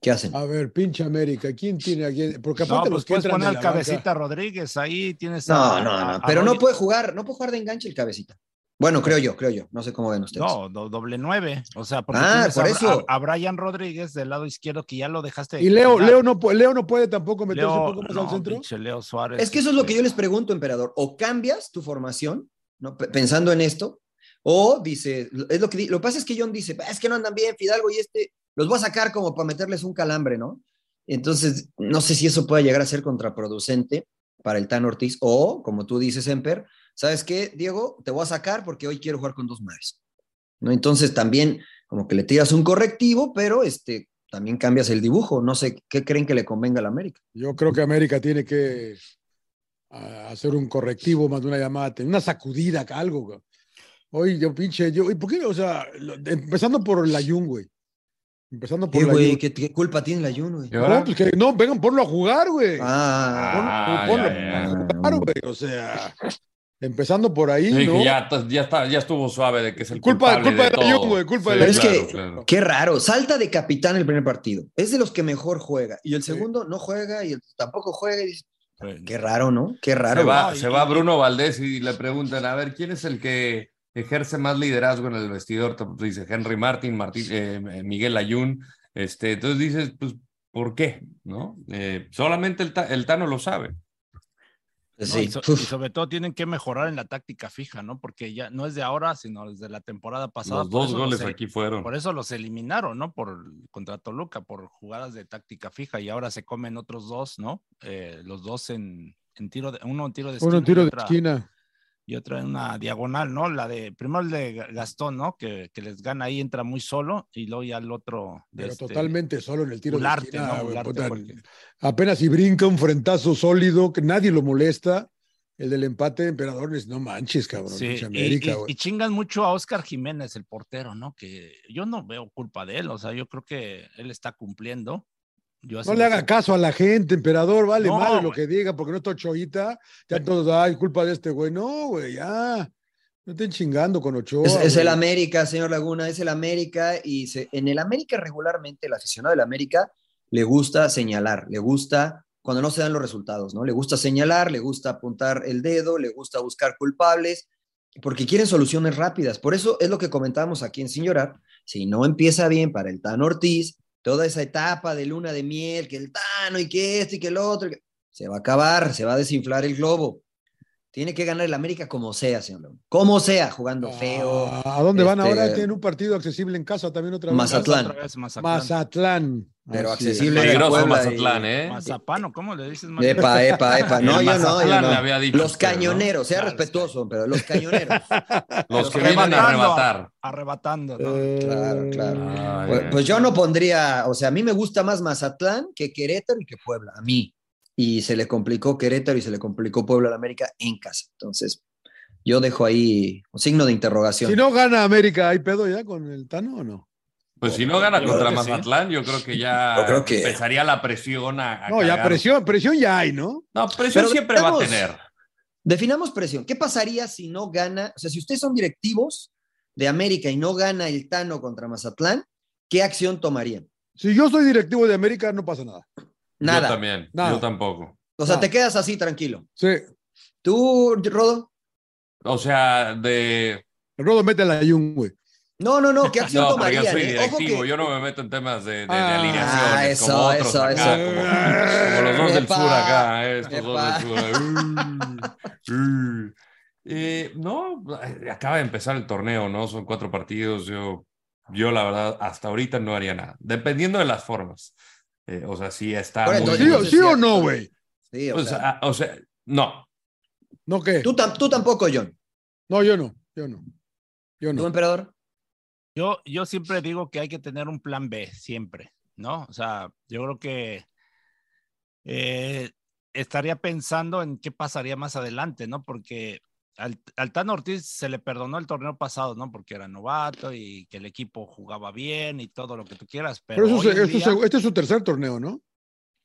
C: ¿Qué hacen?
D: A ver, pinche América, ¿quién tiene aquí? Porque
A: No,
D: aparte
A: pues
D: los que
A: puedes
D: entran
A: poner al
D: banca-
A: cabecita Rodríguez, ahí tienes
C: No,
A: a-
C: no,
A: a-
C: no,
A: a
C: pero no puede jugar, no puede jugar de enganche el cabecita. Bueno, creo yo, creo yo. No sé cómo ven ustedes.
A: No, do- doble nueve. O sea, porque
C: Ah, por
A: a,
C: eso.
A: a- a Brian Rodríguez del lado izquierdo que ya lo dejaste. de
D: Y Leo. Leo no, Leo no puede tampoco meterse
A: Leo,
D: un poco más
A: no,
D: al centro.
A: pinche Leo Suárez.
C: Es que eso es lo que
A: este,
C: yo les pregunto, emperador. O cambias tu formación, pensando en esto, o dice, es lo que lo que pasa es que John dice, "Ah, es que no andan bien Fidalgo y este, los voy a sacar como para meterles un calambre, ¿no? Entonces, no sé si eso pueda llegar a ser contraproducente para el Tan Ortiz, o como tú dices, Emper, ¿sabes qué, Diego? Te voy a sacar porque hoy quiero jugar con dos nueves. ¿No? Entonces también como que le tiras un correctivo, pero este, también cambias el dibujo. No sé qué creen que le convenga a la América.
D: Yo creo que América tiene que hacer un correctivo más de una llamada, una sacudida, algo. Oye, yo pinche, yo, ¿y por qué? O sea, empezando por la Jun, güey. Empezando por
C: ¿Qué,
D: la
C: güey? ¿Qué, qué culpa tiene la Jun, güey?
D: No, pues que no, vengan, ponlo a jugar, güey.
C: Ah,
B: Ah,
D: Ponlo-
B: ya, ya.
D: ponlo a jugar, güey. O sea, empezando por ahí,
B: Sí,
D: ¿no?
B: que ya, ya, está, ya estuvo suave de que es el
D: Culpa- culpa
B: de
D: de la
B: todo.
D: Jun, güey, culpa de
C: la
B: claro,
C: Pero es que-
B: claro.
C: qué raro. Salta de capitán el primer partido. Es de los que mejor juega. Y el
D: Sí.
C: segundo no juega y el tampoco juega. y Qué raro, ¿no? Qué raro.
B: Se va, se va Bruno Valdés y le preguntan, a ver, ¿quién es el que ejerce más liderazgo en el vestidor? Pues dice Henry Martin, Martín, eh, Miguel Ayun. Este, entonces dices, pues, ¿por qué? ¿No? Eh, solamente el, el Tano lo sabe.
A: ¿no?
C: Sí.
A: Y, so- y
C: Uf.
A: sobre todo tienen que mejorar en la táctica fija, ¿no? Porque ya no es de ahora, sino desde la temporada pasada.
B: Los dos
A: eso
B: goles
A: los-
B: aquí fueron.
A: Por eso los eliminaron, ¿no? Por contra Toluca, por jugadas de táctica fija y ahora se comen otros dos, ¿no? Eh, los dos en, en tiro de uno en tiro de esquina,
D: Uno en tiro de
A: otra-
D: esquina.
A: Y otra en una diagonal, ¿no? La de primero el de Gastón, ¿no? Que, que les gana ahí entra muy solo y luego ya el otro
D: Pero
A: este,
D: totalmente solo en el tiro
A: Ularte,
D: de esquina.
A: ¿no? Ularte,
D: puta,
A: porque-
D: Apenas si brinca un frentazo sólido, que nadie lo molesta. El del empate de Emperadores, no manches, cabrón.
A: Sí, y chingan mucho a Oscar Jiménez, el portero, ¿no? Que yo no veo culpa de él, o sea, yo creo que él está cumpliendo. Yo
D: No le haga caso a la gente, emperador, vale
A: No,
D: madre lo que diga, porque no está Ochoita, ya todos, ay, culpa de este güey. No, güey, ya. No estén chingando con Ochoa.
C: Es, es el. América, señor Laguna, es el América. Y se- en el América regularmente, el aficionado del América le gusta señalar, le gusta cuando no se dan los resultados, ¿no? Le gusta señalar, le gusta apuntar el dedo, le gusta buscar culpables, porque quieren soluciones rápidas. Por eso es lo que comentábamos aquí en Sin Llorar. Si no empieza bien para el Tano Ortiz, toda esa etapa de luna de miel, que el Tano y que esto y que el otro, se va a acabar, se va a desinflar el globo. Tiene que ganar el América como sea, señor Laguna. Como sea, jugando feo.
D: Ah, ¿A dónde van
C: Este,
D: ahora? Tienen un partido accesible en casa también otra vez.
C: Mazatlán.
A: Otra vez Mazatlán.
D: Mazatlán.
C: Pero
D: Así es.
C: accesible
B: Peligroso
C: Puebla
B: Mazatlán,
C: y-
B: ¿eh?
A: Mazapano, ¿cómo le dices? Mazatlán?
C: Epa, epa, epa. No, yo no, yo no.
B: le había dicho
C: Los
B: usted, ¿no?
C: cañoneros, sea
A: Claro,
C: respetuoso, pero los cañoneros.
B: Los que vienen a arrebatar.
A: Arrebatando, ¿no?
D: Eh,
C: Claro, claro. Pues, pues yo no pondría, o sea, a mí me gusta más Mazatlán que Querétaro y que Puebla, a mí. Y se le complicó Querétaro y se le complicó Puebla al América en casa. Entonces, yo dejo ahí un signo de interrogación.
D: Si no gana América, ¿hay pedo ya con el Tano o no?
B: Pues si no gana
A: Yo
B: contra
A: sí.
B: Mazatlán, yo creo que ya
C: creo que-
B: empezaría la presión a, a
D: No, ya presión, presión ya hay, ¿no?
B: No, presión
C: Pero
B: siempre va a tener.
C: Definamos presión. ¿Qué pasaría si no gana? O sea, si ustedes son directivos de América y no gana el Tano contra Mazatlán, ¿qué acción tomarían?
D: Si yo soy directivo de América, no pasa nada.
C: Nada.
B: Yo también,
D: Nada.
B: yo tampoco.
C: O sea,
D: No.
C: te quedas así tranquilo.
D: Sí.
C: ¿Tú, Rodo?
B: O sea, de
D: Rodo mete la Jun, güey.
C: No, no, no, ¿qué acción
B: No, pero yo
C: tomarían?
B: soy
C: eh? Ojo
B: directivo,
C: que-
B: yo no me meto en temas de, de, de
D: Ah,
B: alineaciones
C: eso,
B: como otros
C: eso,
B: acá,
C: eso.
B: Como, como los dos del
C: Epa,
B: sur acá, estos dos
C: epa.
B: del sur. Uh. Eh, no, eh, acaba de empezar el torneo, ¿no? Son cuatro partidos, yo, yo la verdad hasta ahorita no haría nada, dependiendo de las formas. Eh, o sea, sí está
C: Ahora,
B: muy...
C: entonces,
D: ¿Sí, o- sí no, güey?
C: Sí, o
B: o,
C: sea,
B: sea, ah, o sea, no,
D: ¿No qué?
C: tú, tú tampoco, John.
D: No, yo no. Yo no. Yo
C: ¿Tú,
D: no.
C: emperador?
A: Yo, yo siempre digo que hay que tener un plan B, siempre, ¿no? O sea, yo creo que eh, estaría pensando en qué pasaría más adelante, ¿no? Porque al, al Tano Ortiz se le perdonó el torneo pasado, ¿no? Porque era novato y que el equipo jugaba bien y todo lo que tú quieras, pero,
D: Pero eso, es- este es su tercer torneo, ¿no?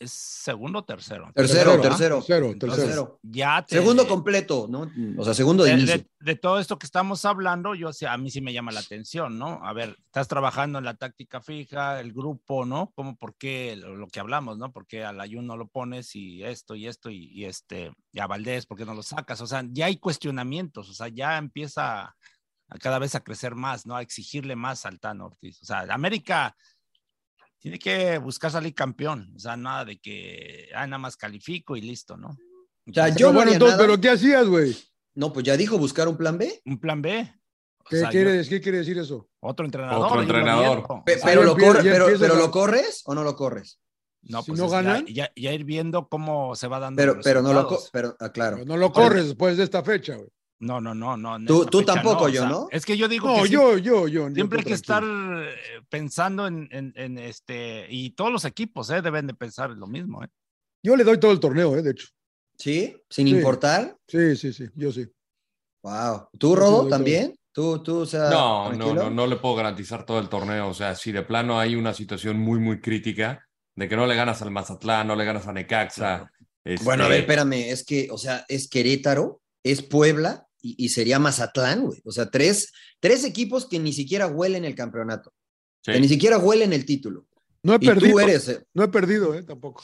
A: Es segundo o tercero.
C: Tercero, tercero.
D: Tercero,
A: Entonces,
D: tercero.
A: ya te-
C: Segundo completo, ¿no? O sea, segundo de
A: de,
C: inicio.
A: de- de todo esto que estamos hablando, yo sí- a mí sí me llama la atención, ¿no? A ver, estás trabajando en la táctica fija, el grupo, ¿no? ¿Cómo, por qué lo, lo que hablamos, ¿no? ¿Por qué al Ayun no lo pones y esto y esto y, y este, y a Valdés, ¿por qué no lo sacas? O sea, ya hay cuestionamientos, o sea, ya empieza a cada vez a crecer más, ¿no? A exigirle más al Tano Ortiz. O sea, América tiene que buscar salir campeón, o sea, nada de que, ah, nada más califico y listo, ¿no?
C: O sea, yo
D: Pero
C: no
D: bueno, entonces,
C: nada.
D: ¿pero qué hacías, güey?
C: No, pues ya dijo buscar un plan B.
A: un plan B. O
D: ¿Qué,
A: sea,
D: quiere,
A: yo-
D: decir- ¿Qué quiere decir eso?
A: Otro entrenador.
B: Otro entrenador.
C: pero, lo corre- pero, lo corres o no lo corres.
A: no,
D: si
A: pues
D: no
A: ya-
D: ganan.
A: Ya, ya ir viendo cómo se va dando.
C: Pero,
A: los
C: pero no lo pero ah, claro.
D: Pero no lo corres después de esta fecha, güey.
A: No, no, no, no.
C: Tú- tú
A: fecha
C: tampoco, yo,
A: sea,
C: ¿no?
A: Es que yo digo
D: No,
A: que sí-
D: yo, yo, yo. yo
A: siempre hay que estar eh, pensando en, en- en este. Y todos los equipos eh, deben de pensar lo mismo. ¿eh?
D: Yo le doy todo el torneo, eh, de hecho.
C: ¿Sí? Sin
D: Sí.
C: importar.
D: Sí, sí, sí, yo sí.
C: Wow. ¿Tú, Rodo, también? ¿Tú, tú, o sea,
B: No, no,
C: tranquilo?
B: no, no le puedo garantizar todo el torneo. O sea, si de plano hay una situación muy, muy crítica de que no le ganas al Mazatlán, no le ganas a Necaxa. este,
C: Bueno, a ver, espérame, es que, o sea, es Querétaro, es Puebla y, y sería Mazatlán, güey. O sea, tres, tres equipos que ni siquiera huelen el campeonato,
B: sí.
C: que ni siquiera huelen el título.
D: No he
C: Y
D: perdido.
C: tú eres. eh,
D: No he perdido, eh, tampoco.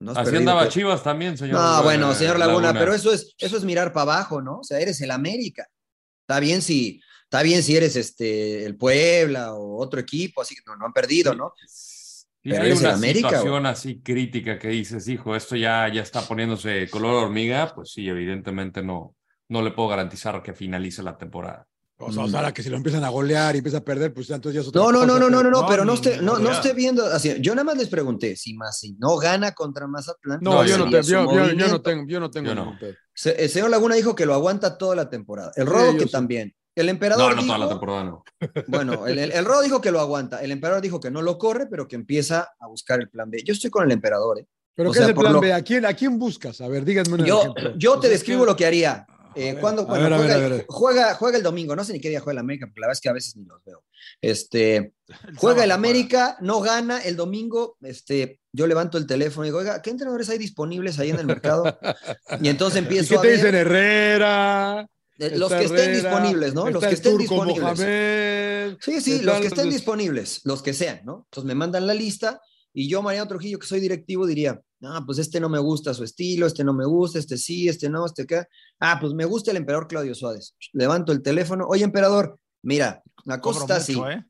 C: no
B: Así
C: perdido,
B: andaba
C: pero-
B: Chivas también, señor.
C: No, bueno, señor Laguna, pero eso es, eso es mirar para abajo, ¿no? O sea, eres el América. Está bien si, está bien si eres este el Puebla o otro equipo, así que no, no han perdido, ¿no?
B: Y
C: Pero
B: hay
C: eres el
B: una
C: América,
B: situación así crítica que dices, hijo, esto ya, ya está poniéndose color hormiga, pues sí, evidentemente no, no le puedo garantizar que finalice la temporada.
D: O sea, o
C: Mm.
D: sea, que si lo empiezan a golear y empieza a perder, pues entonces ya es otra
C: No, no,
D: cosa,
C: no, no, no, no, no,
A: No,
C: pero no esté, no, no esté viendo así. Yo nada más les pregunté si más si no gana contra Mazatlán.
D: No,
B: No,
D: yo, no te- yo, yo- yo no tengo, yo no tengo
B: Yo no.
C: Se- El señor Laguna dijo que lo aguanta toda la temporada. El
D: Sí,
C: Rodo que
D: sí.
C: también. El
B: No,
C: emperador
B: no toda la temporada, no.
C: bueno, el, el, el Rodo dijo que lo aguanta. El emperador dijo que no lo corre, pero que empieza a buscar el plan B. Yo estoy con el emperador. ¿eh?
D: Pero
C: O
D: ¿qué
C: sea,
D: es el plan
C: lo-
D: B? ¿A quién, ¿A quién buscas? A ver, díganme un
C: Yo,
D: ejemplo.
C: yo te
A: es
C: describo
A: que-
C: lo que haría. Eh,
D: a
C: bueno,
D: ver,
C: juega,
D: ver.
C: Juega, juega el domingo, no sé ni qué día juega el América, porque la verdad es que a veces ni los veo. Este,
A: El
C: juega el América, no gana el domingo, este, yo levanto el teléfono y digo, oiga, ¿qué entrenadores hay disponibles ahí en el mercado? Y entonces
D: ¿Y
C: empiezo
D: qué
C: a
D: te
C: ver
D: dicen Herrera?
C: eh, los que estén
D: Herrera,
C: disponibles, ¿no? Los que estén
D: Turco
C: disponibles.
D: Mohamed,
C: Sí, sí, los que estén
D: los-
C: disponibles, los que sean, ¿no? Entonces me mandan la lista y yo, Mariano Trujillo, que soy directivo, diría, ah, pues este no me gusta su estilo, este no me gusta, este sí, este no, este acá. Ah, pues me gusta el emperador Claudio Suárez. Levanto el teléfono, oye, emperador, mira, la cosa está así.
A: ¿eh?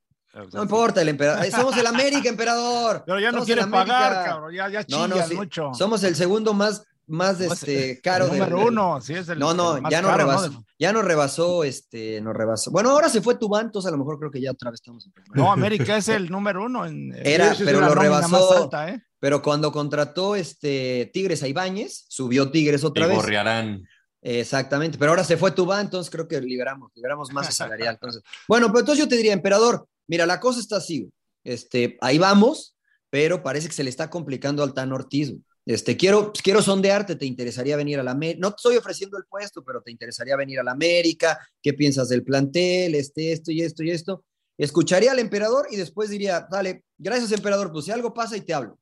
C: No importa el emperador, eh, somos el América, emperador.
A: Pero ya no
C: Somos
A: quiere pagar, cabrón. Ya, ya
C: No, no, sí,
A: mucho.
C: Somos el segundo más, más
A: No, es-
C: este, caro
A: el número
C: del-
A: uno, sí, es el.
C: No, no,
A: el más
C: ya no
A: caro,
C: rebasó, ya no rebasó, este, no rebasó. Bueno, ahora se fue Tubán, entonces a lo mejor creo que ya otra vez estamos en.
A: No, América es el número uno. En,
C: Era, pero lo rebasó.
A: alta, ¿eh?
C: Pero cuando contrató este Tigres a Ibáñez, subió Tigres
B: Y
C: otra vez.
B: gorrearán.
C: Exactamente, pero ahora se fue Tubán, entonces creo que liberamos, liberamos masa salarial. Entonces. Bueno, pero entonces yo te diría, emperador, mira, la cosa está así. Este, ahí vamos, pero parece que se le está complicando al Tan Ortiz. Este, quiero, pues, quiero sondearte, ¿te interesaría venir a la América? No te estoy ofreciendo el puesto, pero ¿te interesaría venir a la América? ¿Qué piensas del plantel? Este, esto y esto y esto. Escucharía al emperador y después diría, dale, gracias emperador, pues si algo pasa y te hablo.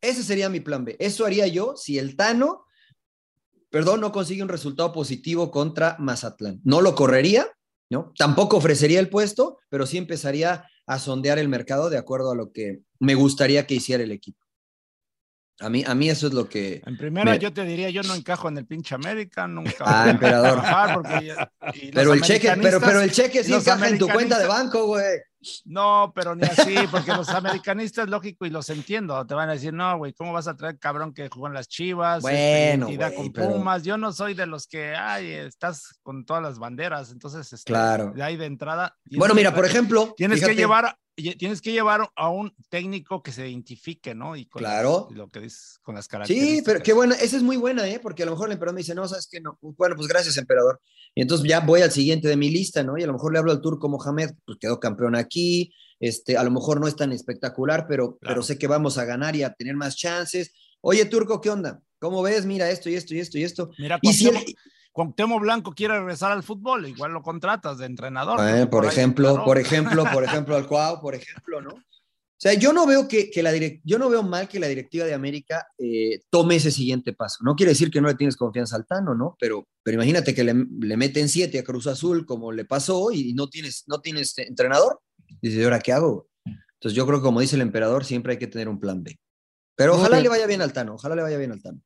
C: Ese sería mi plan B. Eso haría yo si el Tano, perdón, no consigue un resultado positivo contra Mazatlán. No lo correría, ¿no? Tampoco ofrecería el puesto, pero sí empezaría a sondear el mercado de acuerdo a lo que me gustaría que hiciera el equipo. A mí, a mí eso es lo que.
A: En primera,
C: Me-
A: yo te diría, yo no encajo en el pinche América, nunca.
C: Ah,
A: voy a
C: emperador.
A: porque
C: Pero el cheque, pero, pero el cheque sí encaja en tu cuenta de banco, güey.
A: No, pero ni así, porque los americanistas, lógico, y los entiendo, te van a decir, no, güey, ¿cómo vas a traer cabrón que jugó en las chivas? este,
C: Bueno, güey,
A: con
C: pero-
A: Pumas. Yo no soy de los que, ay, estás con todas las banderas, entonces, este,
C: Claro.
A: de ahí de entrada.
C: Bueno, mira, por ejemplo.
A: Tienes
C: fíjate,
A: que llevar, tienes que llevar a un técnico que se identifique, ¿no? Y con las-
C: Claro.
A: lo que dices, con las características.
C: Sí, pero qué buena, esa es muy buena, ¿eh? Porque a lo mejor el emperador me dice, no, sabes que no. Bueno, pues gracias, emperador. Y entonces ya voy al siguiente de mi lista, ¿no? Y a lo mejor le hablo al turco Mohamed, pues quedó campeón aquí. Este, a lo mejor no es tan espectacular, pero,
A: Claro.
C: pero sé que vamos a ganar y a tener más chances. Oye, turco, ¿qué onda? ¿Cómo ves? Mira esto y esto y esto y esto.
A: Mira,
C: Y si el-
A: Cuauhtémoc, Blanco quiere regresar al fútbol, igual lo contratas de entrenador.
C: Eh, por
A: ahí,
C: ejemplo, por ejemplo, por ejemplo, al Cuau, por ejemplo, ¿no? O sea, yo no veo que, que la direc- yo no veo mal que la directiva de América eh, tome ese siguiente paso. No quiere decir que no le tienes confianza al Tano, ¿no? Pero, pero imagínate que le, le meten siete a Cruz Azul como le pasó y no tienes, no tienes entrenador. Dices, ¿y ahora qué hago? Entonces yo creo que como dice el emperador, siempre hay que tener un plan B. Pero ojalá
D: bien.
C: le vaya bien al Tano, ojalá le vaya bien al Tano.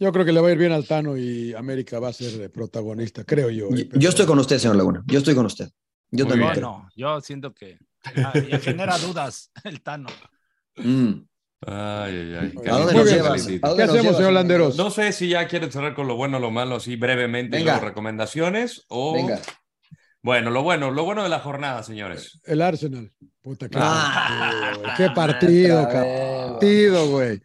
D: Yo creo que le va a ir bien al Tano y América va a ser protagonista, creo yo.
C: Yo, estoy con usted, señor Laguna. Yo estoy con usted. Yo
B: Muy
C: también
B: bien.
C: creo.
A: no, yo siento que genera dudas el Tano.
C: Mm.
B: Ay, ay, ay.
C: ¿A dónde nos llevas? ¿A dónde
D: ¿Qué
C: nos
D: hacemos, señor Landeros?
B: No sé si ya quieren cerrar con lo bueno o lo malo, así brevemente, y
C: Venga.
B: luego recomendaciones o.
C: Venga.
B: Bueno, lo bueno, lo bueno de la jornada, señores.
D: El Arsenal. Puta, qué
C: Ah,
D: partido. Qué partido, cabrón. partido, güey.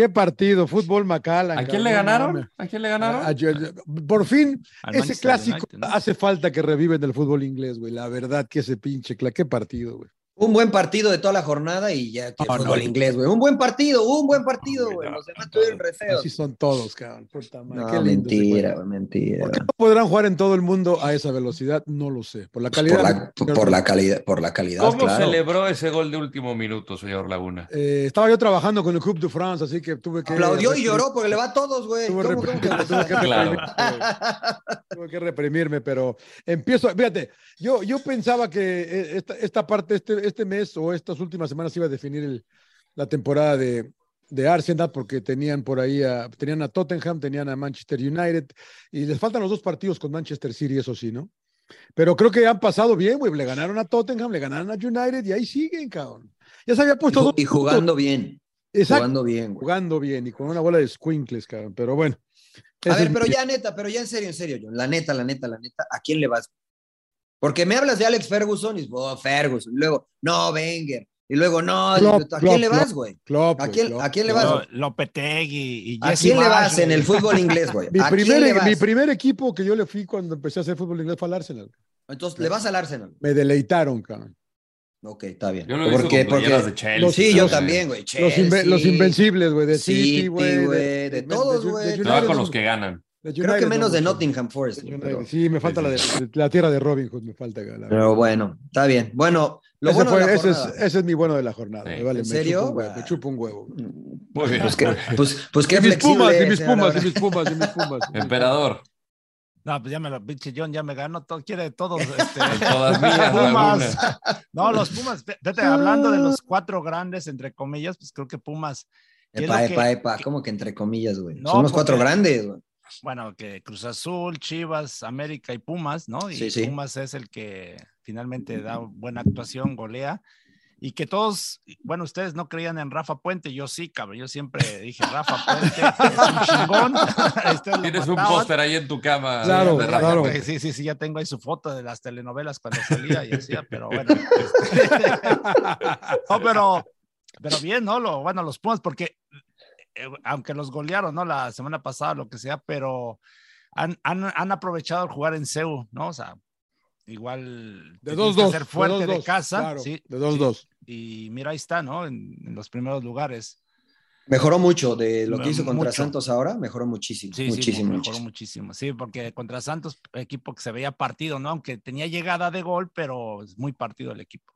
D: Qué partido. Fútbol Macallan.
B: ¿A quién le ganaron? ¿A quién le
D: A-
B: ganaron?
D: a- por fin,
A: Al
D: ese
A: Manchester
D: clásico
A: United, ¿no?
D: hace falta que reviven el fútbol inglés, güey. La verdad que ese pinche, cla- qué partido, güey.
C: Un buen partido de toda la jornada y ya que
D: No,
C: fútbol
D: no.
C: inglés, güey. Un buen partido, un buen partido, güey. Los demás
D: no,
C: tuvieron
D: no.
C: re feos.
D: Así son todos, cabrón. Puta madre,
C: No,
D: qué
C: mentira, güey, mentira.
D: ¿Por qué no podrán jugar en todo el mundo a esa velocidad? No lo sé. Por la calidad.
C: Por la, por la calidad, por la calidad,
B: ¿Cómo
C: claro.
B: celebró ese gol de último minuto, señor Laguna?
D: Eh, estaba yo trabajando con el Coupe de France, así que tuve que.
C: Aplaudió y lloró porque le va a todos, güey.
D: Tuve,
C: ¿Cómo, cómo que
D: reprimirme, tuve que
B: Claro.
D: Tuve que reprimirme, pero empiezo, fíjate, yo, yo pensaba que eh, esta, esta parte, este, este mes o estas últimas semanas iba a definir el- la temporada de, de Arsenal porque tenían por ahí a, tenían a Tottenham, tenían a Manchester United y les faltan los dos partidos con Manchester City, eso sí, ¿no? Pero creo que han pasado bien, güey. Le ganaron a Tottenham, le ganaron a United y ahí siguen, cabrón. Ya se había puesto
C: y jugando bien.
D: Exacto,
C: Jugando bien, güey.
D: jugando bien y con una bola de squinkles, cabrón. Pero bueno.
C: A ver, pero ya neta, pero ya en serio, en serio, John. La neta, la neta, la neta, ¿a quién le vas? Porque me hablas de Alex Ferguson y oh, Ferguson. Y luego, no, Wenger. Y luego, no,
D: Klopp,
C: ¿a
D: Klopp,
C: quién le vas, güey? ¿A quién- a quién le vas?
A: Lo- Lopetegui y
C: ¿A quién le vas en el fútbol inglés, güey?
D: Mi
C: ¿A quién
D: primer, mi primer equipo que yo le fui cuando empecé a hacer fútbol inglés fue al Arsenal.
C: Entonces, le vas al Arsenal.
D: Me deleitaron, cabrón.
C: Ok, está bien.
B: Yo lo
C: porque, porque-
B: de Chelsea.
D: Los-
C: Sí, yo también, güey.
D: Los, inve- los
C: Chelsea.
D: invencibles, güey, de
C: City,
D: güey.
C: güey, de todos, güey.
B: Va con
D: no-
B: los que ganan.
C: Creo que menos
D: no
C: de. Nottingham Forest. Pero,
D: Sí, me falta la, de, la tierra de Robin Hood, me falta. la-
C: pero bueno, está bien. Bueno, lo
D: ese,
C: bueno
D: fue-
C: de la
D: ese es, ese es mi bueno de la jornada.
B: Sí.
D: me vale,
C: ¿En
D: me
C: serio?
D: huevo, me chupa un huevo.
B: Muy bien.
C: Pues, que, pues, pues qué
D: y mis pumas, y mis pumas, y mis pumas, y mis pumas.
B: Emperador.
A: No, pues ya me lo, pinche John ya me ganó, todo, quiere todos. Este,
B: Todas mías,
A: Pumas. No, los Pumas, fíjate, hablando de los cuatro grandes, entre comillas, pues creo que Pumas, ¿qué es
C: Epa,
A: que-
C: epa, epa,
A: que-
C: ¿cómo que entre comillas, güey?
A: No,
C: Son los cuatro grandes, güey.
A: Bueno, que Cruz Azul, Chivas, América y Pumas, ¿no? Y
C: Sí, sí.
A: Pumas es el que finalmente da buena actuación, golea. Y que todos, bueno, ustedes no creían en Rafa Puente, yo sí, cabrón. Yo siempre dije, Rafa Puente es un chingón. Lo
B: Tienes un póster ahí en tu cama.
D: Claro,
B: de Rafa
D: claro.
A: Sí, sí, sí, ya tengo ahí su foto de las telenovelas cuando salía y hacía, pero bueno. este, no, pero, pero bien, ¿no? Lo, bueno, los Pumas, porque aunque los golearon, ¿no? La semana pasada, lo que sea, pero han, han, han aprovechado el jugar en CEU, ¿no? O sea, igual
D: De 2-2.
A: que ser fuerte de,
D: 2-2,
A: casa,
D: claro,
A: sí,
D: de 2-2.
A: sí, y mira, ahí está, ¿no? En, en los primeros lugares.
C: Mejoró mucho de lo que hizo contra
A: Mucho.
C: Santos ahora, mejoró muchísimo.
A: Sí,
C: muchísimo,
A: sí, mejoró
C: muchísimo.
A: muchísimo. Sí, porque contra Santos, equipo que se veía partido, ¿no? Aunque tenía llegada de gol, pero es muy partido el equipo.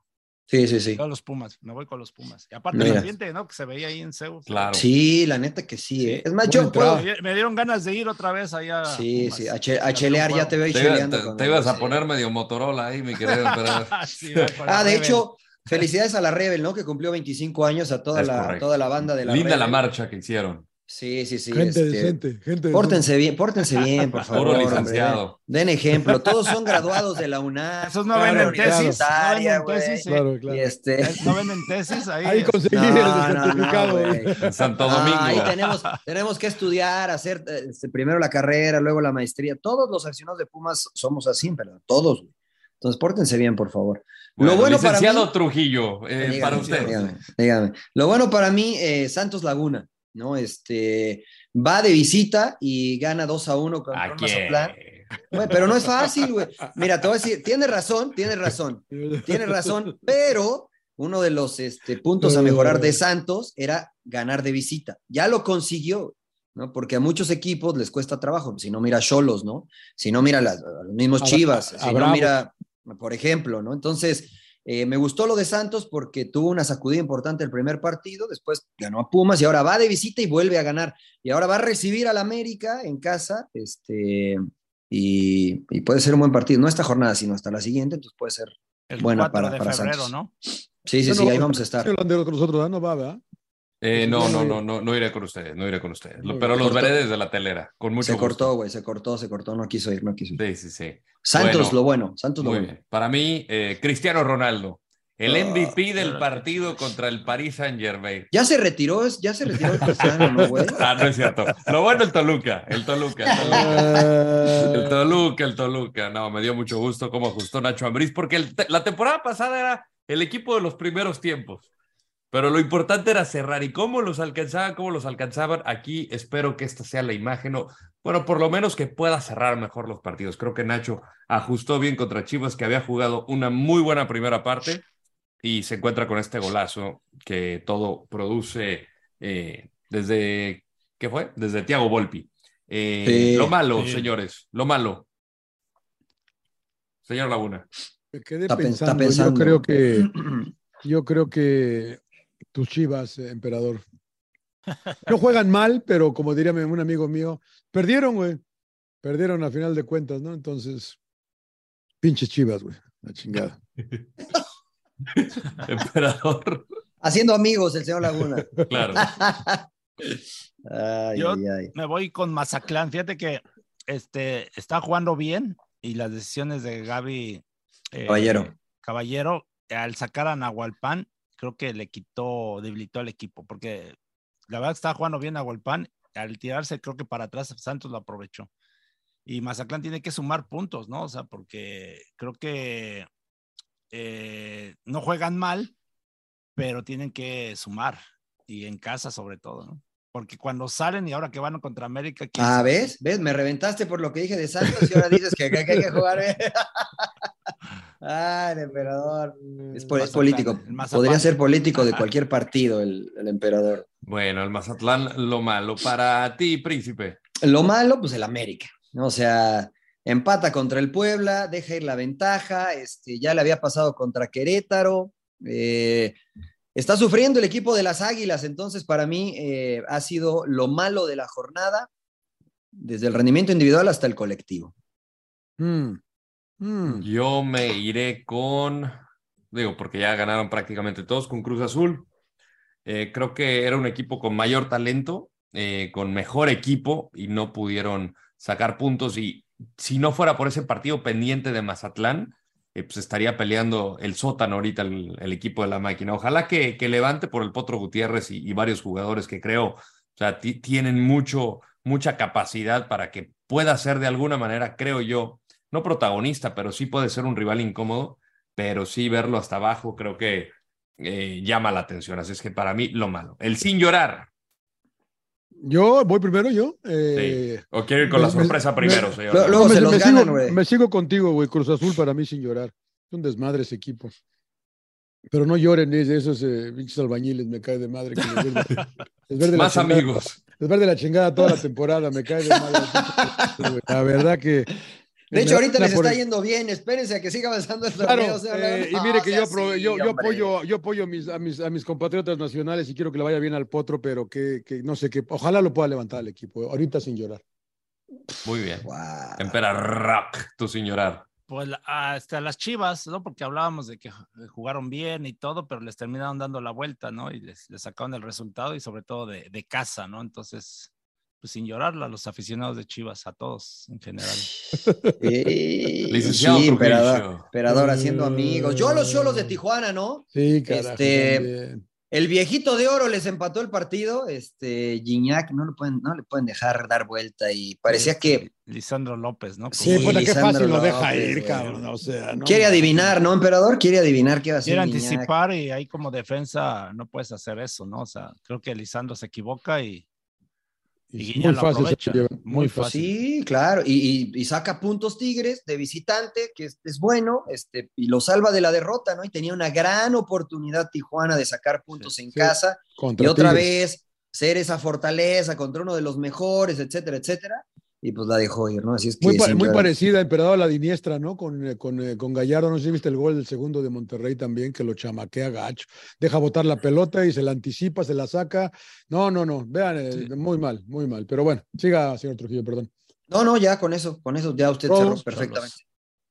C: Sí, sí, sí.
A: Yo los Pumas, me voy con los Pumas. Y aparte
C: Mira.
A: el ambiente, ¿no? Que se veía ahí en Zeus.
B: Claro.
C: Sí, la neta que sí. ¿eh? Es más, yo puedo-
A: Me, dieron ganas de ir otra vez allá. a
C: Sí,
A: Pumas.
C: sí, a, che- a chelear, ya te veo
B: Te,
C: cheleando.
B: te- ibas a poner medio Motorola ahí, mi querido emperador.
A: Sí,
C: Ah, de hecho, felicidades a la Rebel, ¿no? Que cumplió 25 años a toda,
B: Es
C: la,
B: correcto.
C: toda la banda de la
B: Linda la marcha que hicieron.
C: Sí, sí, sí.
D: gente
C: este,
D: decente, gente
C: Pórtense bien, pórtense bien, por favor.
B: Puro
C: hombre.
B: licenciado.
C: Den ejemplo. Todos son graduados de la UNAM.
A: Esos no
D: Claro,
A: venden tesis. No venden tesis.
D: Claro, claro.
C: Este...
A: Eh, No venden tesis. Ahí,
D: Ahí conseguí
C: No,
D: el
C: no, no,
D: certificado.
B: En Santo
C: No,
B: Domingo.
C: ahí tenemos, tenemos que estudiar, hacer eh, este, primero la carrera, luego la maestría. Todos los aficionados de Pumas somos así, pero todos. güey. Entonces, pórtense bien, por favor.
B: Bueno,
C: Lo bueno para mí-
B: Trujillo, eh,
C: Dígame,
B: para usted.
C: Dígame, dígame. Lo bueno para mí, eh, Santos Laguna, ¿no? Este, va de visita y gana 2 a 1 contra
B: ¿A
C: un
B: quién?
C: Mazatlán. Güey, pero no es fácil, güey. Mira, te voy a decir, tienes razón, tienes razón, tienes razón, pero uno de los este, puntos a mejorar de Santos era ganar de visita. Ya lo consiguió, ¿no? Porque a muchos equipos les cuesta trabajo. Si no mira Cholos, ¿no? Si no mira las- a los mismos Chivas,
D: a
C: si no mira, por ejemplo, ¿no? Entonces, eh, me gustó lo de Santos porque tuvo una sacudida importante el primer partido, después ganó a Pumas y ahora va de visita y vuelve a ganar. Y ahora va a recibir al América en casa, este, y, y puede ser un buen partido. No esta jornada, sino hasta la siguiente, entonces puede ser.
A: el
C: buena
A: 4
C: para-
A: de
C: para
A: febrero,
C: Santos.
A: ¿no?
C: Sí, sí, sí, ahí vamos a estar.
D: nosotros. No va, ¿verdad?
B: Eh, no,
D: Pues
B: no,
D: no,
B: no, no, iré con ustedes, no iré con ustedes. Pero los
C: Cortó.
B: veré desde la telera, con mucho
C: Se
B: gusto.
C: cortó, güey, se cortó, se cortó, no quiso ir, no quiso ir.
B: Sí, sí, sí.
C: Santos,
B: Bueno,
C: lo bueno, Santos, lo bueno.
B: bien. Para mí, eh, Cristiano Ronaldo, el
C: Ah,
B: MVP del partido contra el Paris Saint Germain.
C: Ya se retiró, ya se retiró el Cristiano, ¿no, güey?
B: Ah, no es cierto. Lo bueno, el Toluca, el Toluca, el Toluca. El
D: Eh,
B: Toluca, el Toluca. No, me dio mucho gusto cómo ajustó Nacho Ambriz, porque el la temporada pasada era el equipo de los primeros tiempos. Pero lo importante era cerrar y cómo los alcanzaban, cómo los alcanzaban. Aquí espero que esta sea la imagen, o bueno, por lo menos que pueda cerrar mejor los partidos. Creo que Nacho ajustó bien contra Chivas, que había jugado una muy buena primera parte y se encuentra con este golazo que todo produce eh, desde, ¿qué fue? Desde Thiago Volpi. Eh,
C: Sí,
B: lo malo,
A: sí.
B: señores, lo malo. Señor Laguna.
D: me quedé
C: está
D: pensando,
C: pensando.
D: Yo creo que, yo creo que tus chivas, eh, emperador. No juegan mal, pero como diría un amigo mío, perdieron, güey. Perdieron a final de cuentas, ¿no? Entonces, pinches chivas, güey. La chingada.
B: Emperador.
C: Haciendo amigos, el señor Laguna.
B: Claro.
C: Ay,
A: Yo-
C: ay.
A: Me voy con Mazatlán. Fíjate que este, está jugando bien y las decisiones de Gaby eh,
C: Caballero.
A: Caballero, al sacar a Nahualpan, creo que le quitó, debilitó al equipo, porque la verdad que estaba jugando bien Nahualpan. Al tirarse, creo que para atrás Santos lo aprovechó. Y Mazatlán tiene que sumar puntos, ¿no? O sea, porque creo que eh, no juegan mal, pero tienen que sumar. Y en casa, sobre todo, ¿no? Porque cuando salen y ahora que van contra América. ¿quién
C: Ah? ¿ves? ¿Ves? Me reventaste por lo que dije de Santos y ahora dices que, que- que hay que jugar. ¿eh? Ay, el emperador. Es, po- es
A: Mazatlán,
C: político. Podría ser político de cualquier partido el, el emperador.
B: Bueno, el Mazatlán, lo malo. Para ti, príncipe.
C: Lo malo, pues el América. ¿no? O sea, empata contra el Puebla, deja ir la ventaja, este, ya le había pasado contra Querétaro. eh, está sufriendo el equipo de las Águilas, entonces para mí eh, ha sido lo malo de la jornada, desde el rendimiento individual hasta el colectivo.
D: Mm, mm.
B: Yo me iré con, digo, porque ya ganaron prácticamente todos con Cruz Azul. Eh, creo que era un equipo con mayor talento, eh, con mejor equipo y no pudieron sacar puntos. Y si no fuera por ese partido pendiente de Mazatlán, eh, pues estaría peleando el sótano ahorita el, equipo de la máquina. Ojalá que, que levante por el Potro Gutiérrez y, varios jugadores que creo, o sea, ti- tienen mucho, mucha capacidad para que pueda ser de alguna manera, creo yo, no protagonista, pero sí puede ser un rival incómodo, pero sí verlo hasta abajo creo que eh, llama la atención. Así es que para mí lo malo. El sin llorar.
D: Yo voy primero, yo. eh,
B: ¿O quiero ir con la
D: Me-
B: sorpresa
D: me-
B: primero,
C: Lo-
B: señor?
C: luego
D: me,
C: se los
D: me
C: ganan,
D: sigo,
C: güey.
D: me sigo contigo, güey. Cruz Azul para mí sin llorar. Es un desmadre ese equipo. Pero no lloren, es de esos eh, pinches albañiles, me cae de madre. Que les verde- les verde la
B: Más
D: chingada.
B: amigos.
D: Les verde la chingada toda la temporada, me cae de madre. La verdad que.
C: De hecho, ahorita les
D: por
C: está yendo bien, espérense a que siga avanzando el
D: Claro,
C: torneo. señor Laguna.
D: eh, y
C: No,
D: mire que
C: sea
D: yo,
C: así,
D: yo, yo apoyo, yo apoyo a mis, a, mis, a mis compatriotas nacionales y quiero que le vaya bien al potro, pero que, que no sé, que ojalá lo pueda levantar el equipo, ahorita sin llorar.
B: Muy bien.
C: Guau.
B: Empera rock, tu sin llorar.
A: Pues hasta las Chivas, ¿no? Porque hablábamos de que jugaron bien y todo, pero les terminaron dando la vuelta, ¿no? Y les, les sacaron el resultado y sobre todo de, de casa, ¿no? Entonces, pues sin llorarla, los aficionados de Chivas, a todos en general.
C: Sí,
B: Licenciado
C: sí,
B: Trujillo.
C: emperador, emperador haciendo amigos. Yo a los cholos de Tijuana, ¿no?
D: Sí, carajo.
C: Este. El viejito de oro les empató el partido, este Gignac no, lo pueden, no le pueden dejar dar vuelta y parecía que
A: Lisandro López, ¿no?
D: Sí,
C: Sí,
D: pues qué
C: Lisandro
D: fácil lo deja
C: López,
D: ir, cabrón. O sea, no.
C: quiere adivinar, ¿no, emperador? Quiere adivinar qué va a hacer.
A: Quiere
C: Gignac.
A: anticipar y ahí como defensa no puedes hacer eso, ¿no? O sea, creo que Lisandro se equivoca y, y
D: muy fácil se
A: aprovecha.
D: lleva.
A: Muy fácil.
C: Sí, claro, y, y- y saca puntos Tigres de visitante, que es, es bueno, este, y lo salva de la derrota, ¿no? Y tenía una gran oportunidad Tijuana de sacar puntos en
D: sí.
C: casa
D: Contra
C: y otra
D: Tigres.
C: vez ser esa fortaleza contra uno de los mejores, etcétera, etcétera, y pues la dejó ir, ¿no? Así es que
D: Muy, muy parecida, emperador, a la Diniestra, ¿no? Con, eh, con, eh, con Gallardo, no sé si viste el gol del segundo de Monterrey también, que lo chamaquea gacho. Deja botar la pelota y se la anticipa, se la saca. No, no, no, vean, eh,
A: Sí.
D: muy mal, muy mal. Pero bueno, siga, señor Trujillo, perdón.
C: No, no, ya con eso, con eso ya usted cerró perfectamente.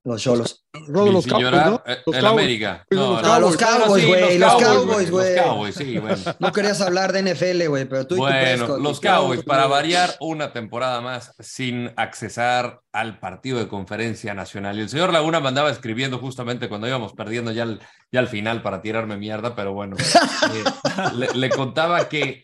C: Los cholos.
D: Rodo, los Cowboys, ¿no?
B: eh,
D: Los
B: el
D: Cowboys.
B: América.
D: No,
B: No,
D: los
C: Cowboys,
B: sí,
C: güey, los Cowboys, güey.
B: Los Cowboys, sí, bueno.
C: No querías hablar de NFL, güey, pero tú y tu
B: Bueno, los Cowboys, para variar una temporada más sin accesar al partido de conferencia nacional. Y el señor Laguna me andaba escribiendo justamente cuando íbamos perdiendo ya al, ya al final para tirarme mierda, pero bueno, eh, le, le contaba que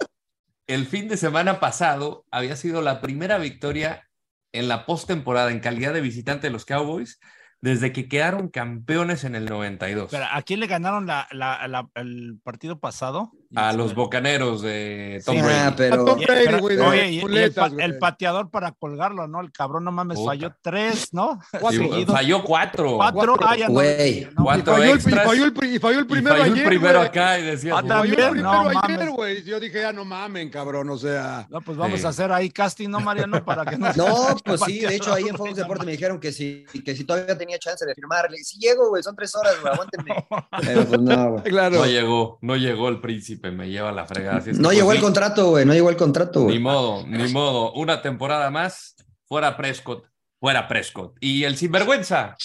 B: el fin de semana pasado había sido la primera victoria en la postemporada en calidad de visitante de los Cowboys desde que quedaron campeones en el 92.
A: Pero, ¿A quién le ganaron la, la- la- el partido pasado?
B: A los bocaneros de Tom
C: Sí,
B: Brady.
C: ah, pero...
D: A Tom Brady, güey, de
A: oye, y- y el, pateador para colgarlo, ¿no? El cabrón, no mames,
B: Puta.
A: falló tres, ¿no?
B: Sí, falló cuatro.
A: Cuatro,
D: Cuatro.
A: ah, ya
C: Güey.
A: no,
B: Cuatro
D: Y falló, el, y
B: extras.
D: falló el pri- y falló el
B: Y
D: primero
B: falló
D: ayer,
B: el primero
D: güey.
B: acá y decía,
A: Ah,
D: Falló el primero
A: no
D: ayer,
A: mames.
D: güey. Yo dije, ya no mamen, cabrón, o sea.
A: No, pues vamos
B: Sí.
A: a hacer ahí casting, ¿no, Mariano? Para que no,
C: No, pues sí, de hecho ahí en Fox Deportes me dijeron que si, que si todavía tenía chance de firmarle. Si llego, güey, son tres horas, güey, aguántenme. Pero pues no, güey.
D: Claro.
B: No llegó, no llegó el príncipe, me lleva la fregada. Así es
C: No
B: pues,
C: llegó el
B: sí,
C: contrato, güey, no llegó el contrato,
B: Ni
C: güey.
B: modo, ni modo. Una temporada más, fuera Prescott, fuera Prescott. Y el sinvergüenza,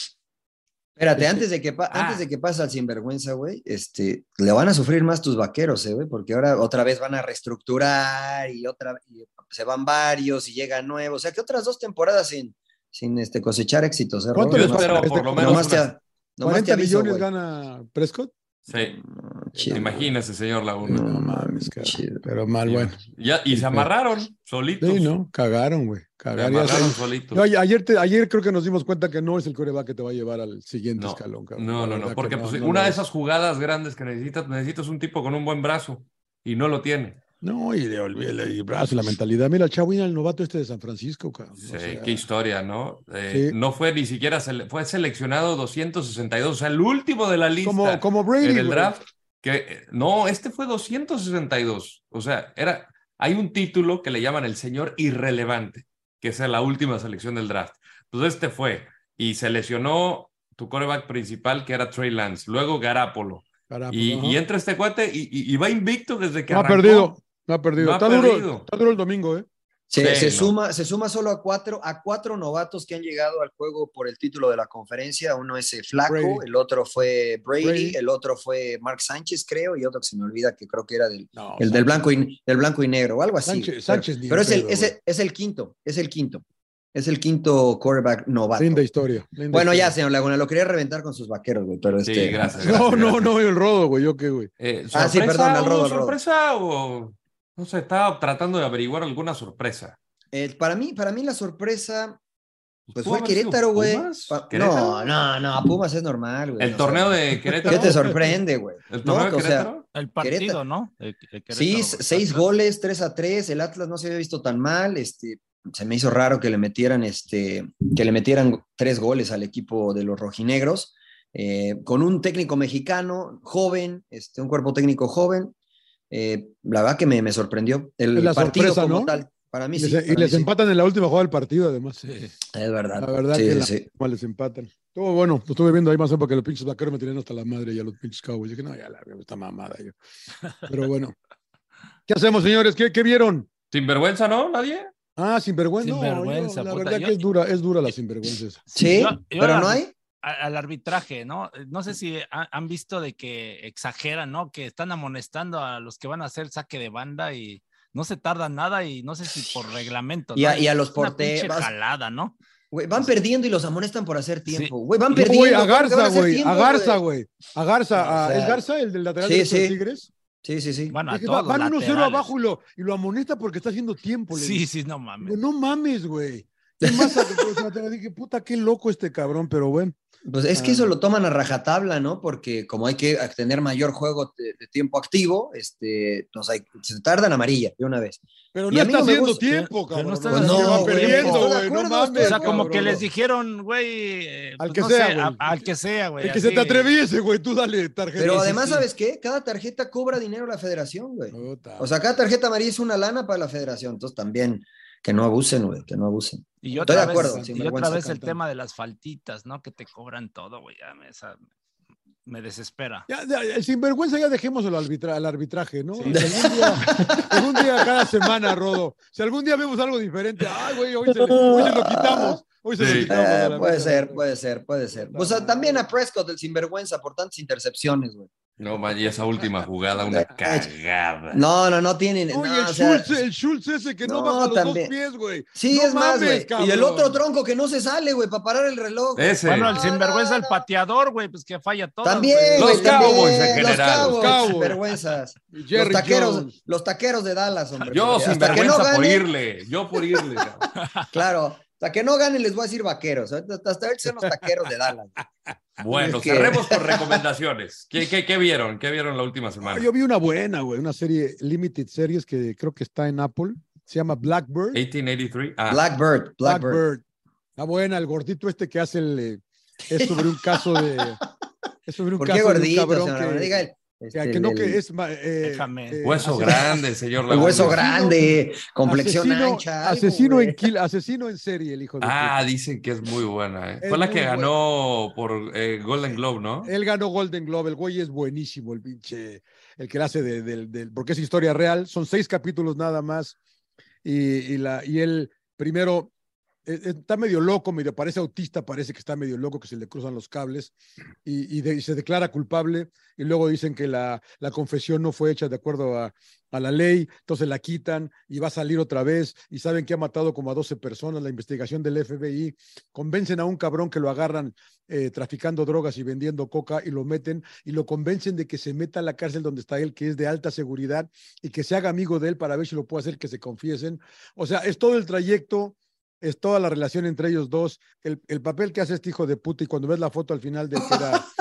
C: Espérate, antes de que, pa-
B: Ah.
C: antes de que pase al sinvergüenza, güey, este, le van a sufrir más tus vaqueros, eh, güey, porque ahora otra vez van a reestructurar y otra, y se van varios y llegan nuevos. O sea, que otras dos temporadas sin, sin este, cosechar éxitos, ¿eh,
D: ¿Cuánto les falta
B: por
D: este-
B: lo menos
C: nomás te,
B: unas-
C: nomás te
D: 40
C: aviso,
D: millones gana Prescott.
B: Sí,
C: Chido.
B: imagínese, señor Laguna.
D: No mames.
C: Chido.
D: Pero mal, bueno.
B: ya- y se amarraron solitos.
D: Sí, ¿no? Cagaron, güey.
B: Se
D: Cagaron.
B: Amarraron
D: sé.
B: solitos.
D: Ayer, te- ayer creo que nos dimos cuenta que no es el coreback que te va a llevar al siguiente
B: No,
D: escalón, cabrón.
B: No, no, no,
D: que
B: porque pues, una de
D: es.
B: esas jugadas grandes que necesitas, necesitas un tipo con un buen brazo y no lo tiene.
D: No, y de olvídalo, el brazo, la mentalidad. Mira, el Chavín, el novato este de San Francisco, cabrón.
B: Sí,
D: O sea,
B: qué historia, ¿no? Eh,
D: Sí.
B: No fue ni siquiera, sele- fue seleccionado 262, o sea, el último de la lista
D: como, como Brady.
B: en el draft. Que, eh, no, este fue 262, o sea, era, hay un título que le llaman el señor irrelevante, que es la última selección del draft. Entonces este fue, y se lesionó tu coreback principal, que era Trey Lance, luego Garapolo,
D: Carajo,
B: y, entra este cuate y, y- y va invicto desde que
D: No ha
B: arrancó.
D: perdido. No ha perdido.
B: No ha
D: está,
B: perdido.
D: Duro, está duro el domingo, ¿eh?
C: Se,
B: Sí,
C: se
B: no.
C: suma, se suma solo a cuatro, a cuatro novatos que han llegado al juego por el título de la conferencia. Uno es eh, Flaco,
D: Brady.
C: el otro fue Brady,
D: Brady.
C: el otro fue Mark Sánchez, creo, y otro que se me olvida que creo que era del,
D: No,
C: el del blanco y del blanco y negro, o algo así.
D: Sánchez-
C: Pero-
D: Sánchez
C: pero, es, el,
D: pedo,
C: es, el, es el quinto, es el quinto. Es el quinto quarterback novato.
D: Linda historia. linda
C: Bueno, ya, señor Laguna, lo quería reventar con sus vaqueros, güey, pero
B: Sí,
C: este.
B: gracias.
D: No,
B: gracias,
D: no,
B: gracias.
D: no, el rodo, güey. Yo qué, güey.
B: Eh,
C: Ah, sí,
B: ¿sorpresa
C: perdón,
B: o
C: rodo,
B: sorpresa o no sé, estaba tratando de averiguar alguna sorpresa.
C: Eh, para, mí, para mí la sorpresa, pues
B: ¿Pudo
C: fue Querétaro, güey. No, no, no, Pumas es normal, güey.
B: El torneo
C: sea,
B: de Querétaro.
C: ¿Qué te sorprende, güey?
B: ¿El
C: No,
B: torneo de
C: o sea,
B: Querétaro?
A: El partido,
C: Querétaro.
A: ¿no? El-
C: Sí, seis
A: Atlas.
C: goles, 3 a 3. El Atlas no se había visto tan mal. Este, se me hizo raro que le metieran, este, que le metieran tres goles al equipo de los rojinegros. eh, con un técnico mexicano, joven, este, un cuerpo técnico joven. Eh, la verdad que me, me sorprendió. El
D: la
C: partido
D: sorpresa,
C: como
D: ¿no?
C: tal. Para mí
D: Y
C: sí.
D: les, y
C: para
D: les
C: mí sí.
D: empatan en la última jugada del partido, además.
C: Es verdad.
D: La verdad
C: Sí,
D: que
C: sí,
D: la les empatan. Estuvo bueno, lo estuve viendo ahí más o menos porque los pinches vaqueros me tenían hasta la madre y a los pinches cowboys. Dije, no, ya la veo, esta mamada yo. Pero bueno. ¿Qué hacemos, señores? ¿Qué, qué vieron?
B: Sinvergüenza, ¿no? ¿Nadie?
D: Ah, sinvergüenza. No,
A: Sinvergüenza,
D: yo- la
A: puta,
D: verdad
A: yo-
D: que es dura, es dura la sinvergüenza. esa.
C: Sí,
A: Yo- yo
C: pero
A: la-
C: no hay.
A: Al arbitraje, ¿no? No sé si han visto de que exageran, ¿no? Que están amonestando a los que van a hacer saque de banda y no se tarda nada y no sé si por reglamento.
C: Y, a, y a, los
A: porteros. jalada, ¿no?
C: van perdiendo y los amonestan por hacer tiempo. Güey, van perdiendo.
D: a Garza, güey. A Garza, güey. A Garza. ¿Es Garza el del lateral de los Tigres?
C: Sí, sí, sí.
D: Bueno, van 1-0 abajo y lo, y lo amonesta porque está haciendo tiempo.
A: Sí, sí, no mames.
D: no mames, güey. Más, dije, puta, qué loco este cabrón, pero bueno.
C: Pues es que eso lo toman a rajatabla, ¿no? Porque como hay que tener mayor juego de, tiempo activo, este, pues hay, se tardan amarilla de una vez.
D: Pero no está haciendo tiempo, cabrón. No, está no, perdiendo, güey. No mames.
A: O sea, como que les dijeron, güey.
D: Eh, al, pues, que sea,
A: al que sea, güey.
D: El que se te atreviese, güey. Tú dale tarjeta.
C: Pero además, ¿sabes qué? Cada tarjeta cobra dinero a la federación, güey. O sea, cada tarjeta amarilla es una lana para la federación. Entonces también que no abusen, güey, que no abusen.
A: Y otra Estoy de acuerdo. Vez, y otra vez el tema de las faltitas, ¿no? Que te cobran todo, güey. Ya me, esa, me desespera.
D: Ya, ya, el sinvergüenza ya dejemos el, arbitra, el arbitraje, ¿no? Si algún, día, algún, día, cada semana, Rodo. Si algún día vemos algo diferente, ay, güey, hoy, se, hoy se lo quitamos. Hoy se lo quitamos.
C: Eh, puede ser, puede ser, puede ser. O sea, también a Prescott el sinvergüenza por tantas intercepciones, güey.
B: No, vaya, esa última jugada, una cagada.
C: No, no, no tienen.
D: Oye, el, Schultz, el Schultz ese que no, baja los dos pies, güey.
C: Sí, es más, güey. Y el otro tronco que no se sale, güey, para parar el reloj.
A: Ese. Bueno, el sinvergüenza, el pateador, güey, pues que falla todo.
C: También,
B: Los Cowboys en general.
C: Los Cowboys, sinvergüenzas. los taqueros, los taqueros de Dallas, hombre.
B: Yo, sinvergüenza por irle. Yo por irle.
C: claro. Hasta que no ganen, les voy a decir vaqueros. Hasta ahorita son los taqueros de Dallas.
B: Bueno, cerremos con recomendaciones. ¿Qué, ¿Qué, qué, vieron? ¿Qué vieron la última semana?
D: yo vi una buena, güey, una serie Limited Series que creo que está en Apple. Se llama Blackbird.
B: 1883.
C: Ah. Blackbird. Blackbird.
D: Está buena, el gordito este que hace el. Eh, es sobre un caso de. Es sobre un
C: ¿Por
D: caso
C: qué gordito,
D: de
C: un cabrón que,
D: diga este, que no que es
B: eh, eh, hueso grande, señor.
C: hueso grande, complexión
D: asesino,
C: ancha.
D: asesino, en kill, asesino en serie, el hijo de
B: Ah, dicen que es muy buena. ¿eh? Fue la que ganó por eh, Golden Globe, ¿no?
D: Él ganó Golden Globe. El güey es buenísimo, el pinche, el que hace de, de, porque es historia real. Son seis capítulos nada más. Y, y, la, y él primero está medio loco, medio parece autista, parece que está medio loco, que se le cruzan los cables y, se declara culpable y luego dicen que la, confesión no fue hecha de acuerdo a, a, la ley, entonces la quitan y va a salir otra vez y saben que ha matado como a 12 personas, la investigación del FBI, convencen a un cabrón que lo agarran eh, traficando drogas y vendiendo coca y lo meten y lo convencen de que se meta a la cárcel donde está él, que es de alta seguridad y que se haga amigo de él para ver si lo puede hacer que se confiesen. O sea, es todo el trayecto es toda la relación entre ellos dos, el, el, papel que hace este hijo de puta y cuando ves la foto al final de que era...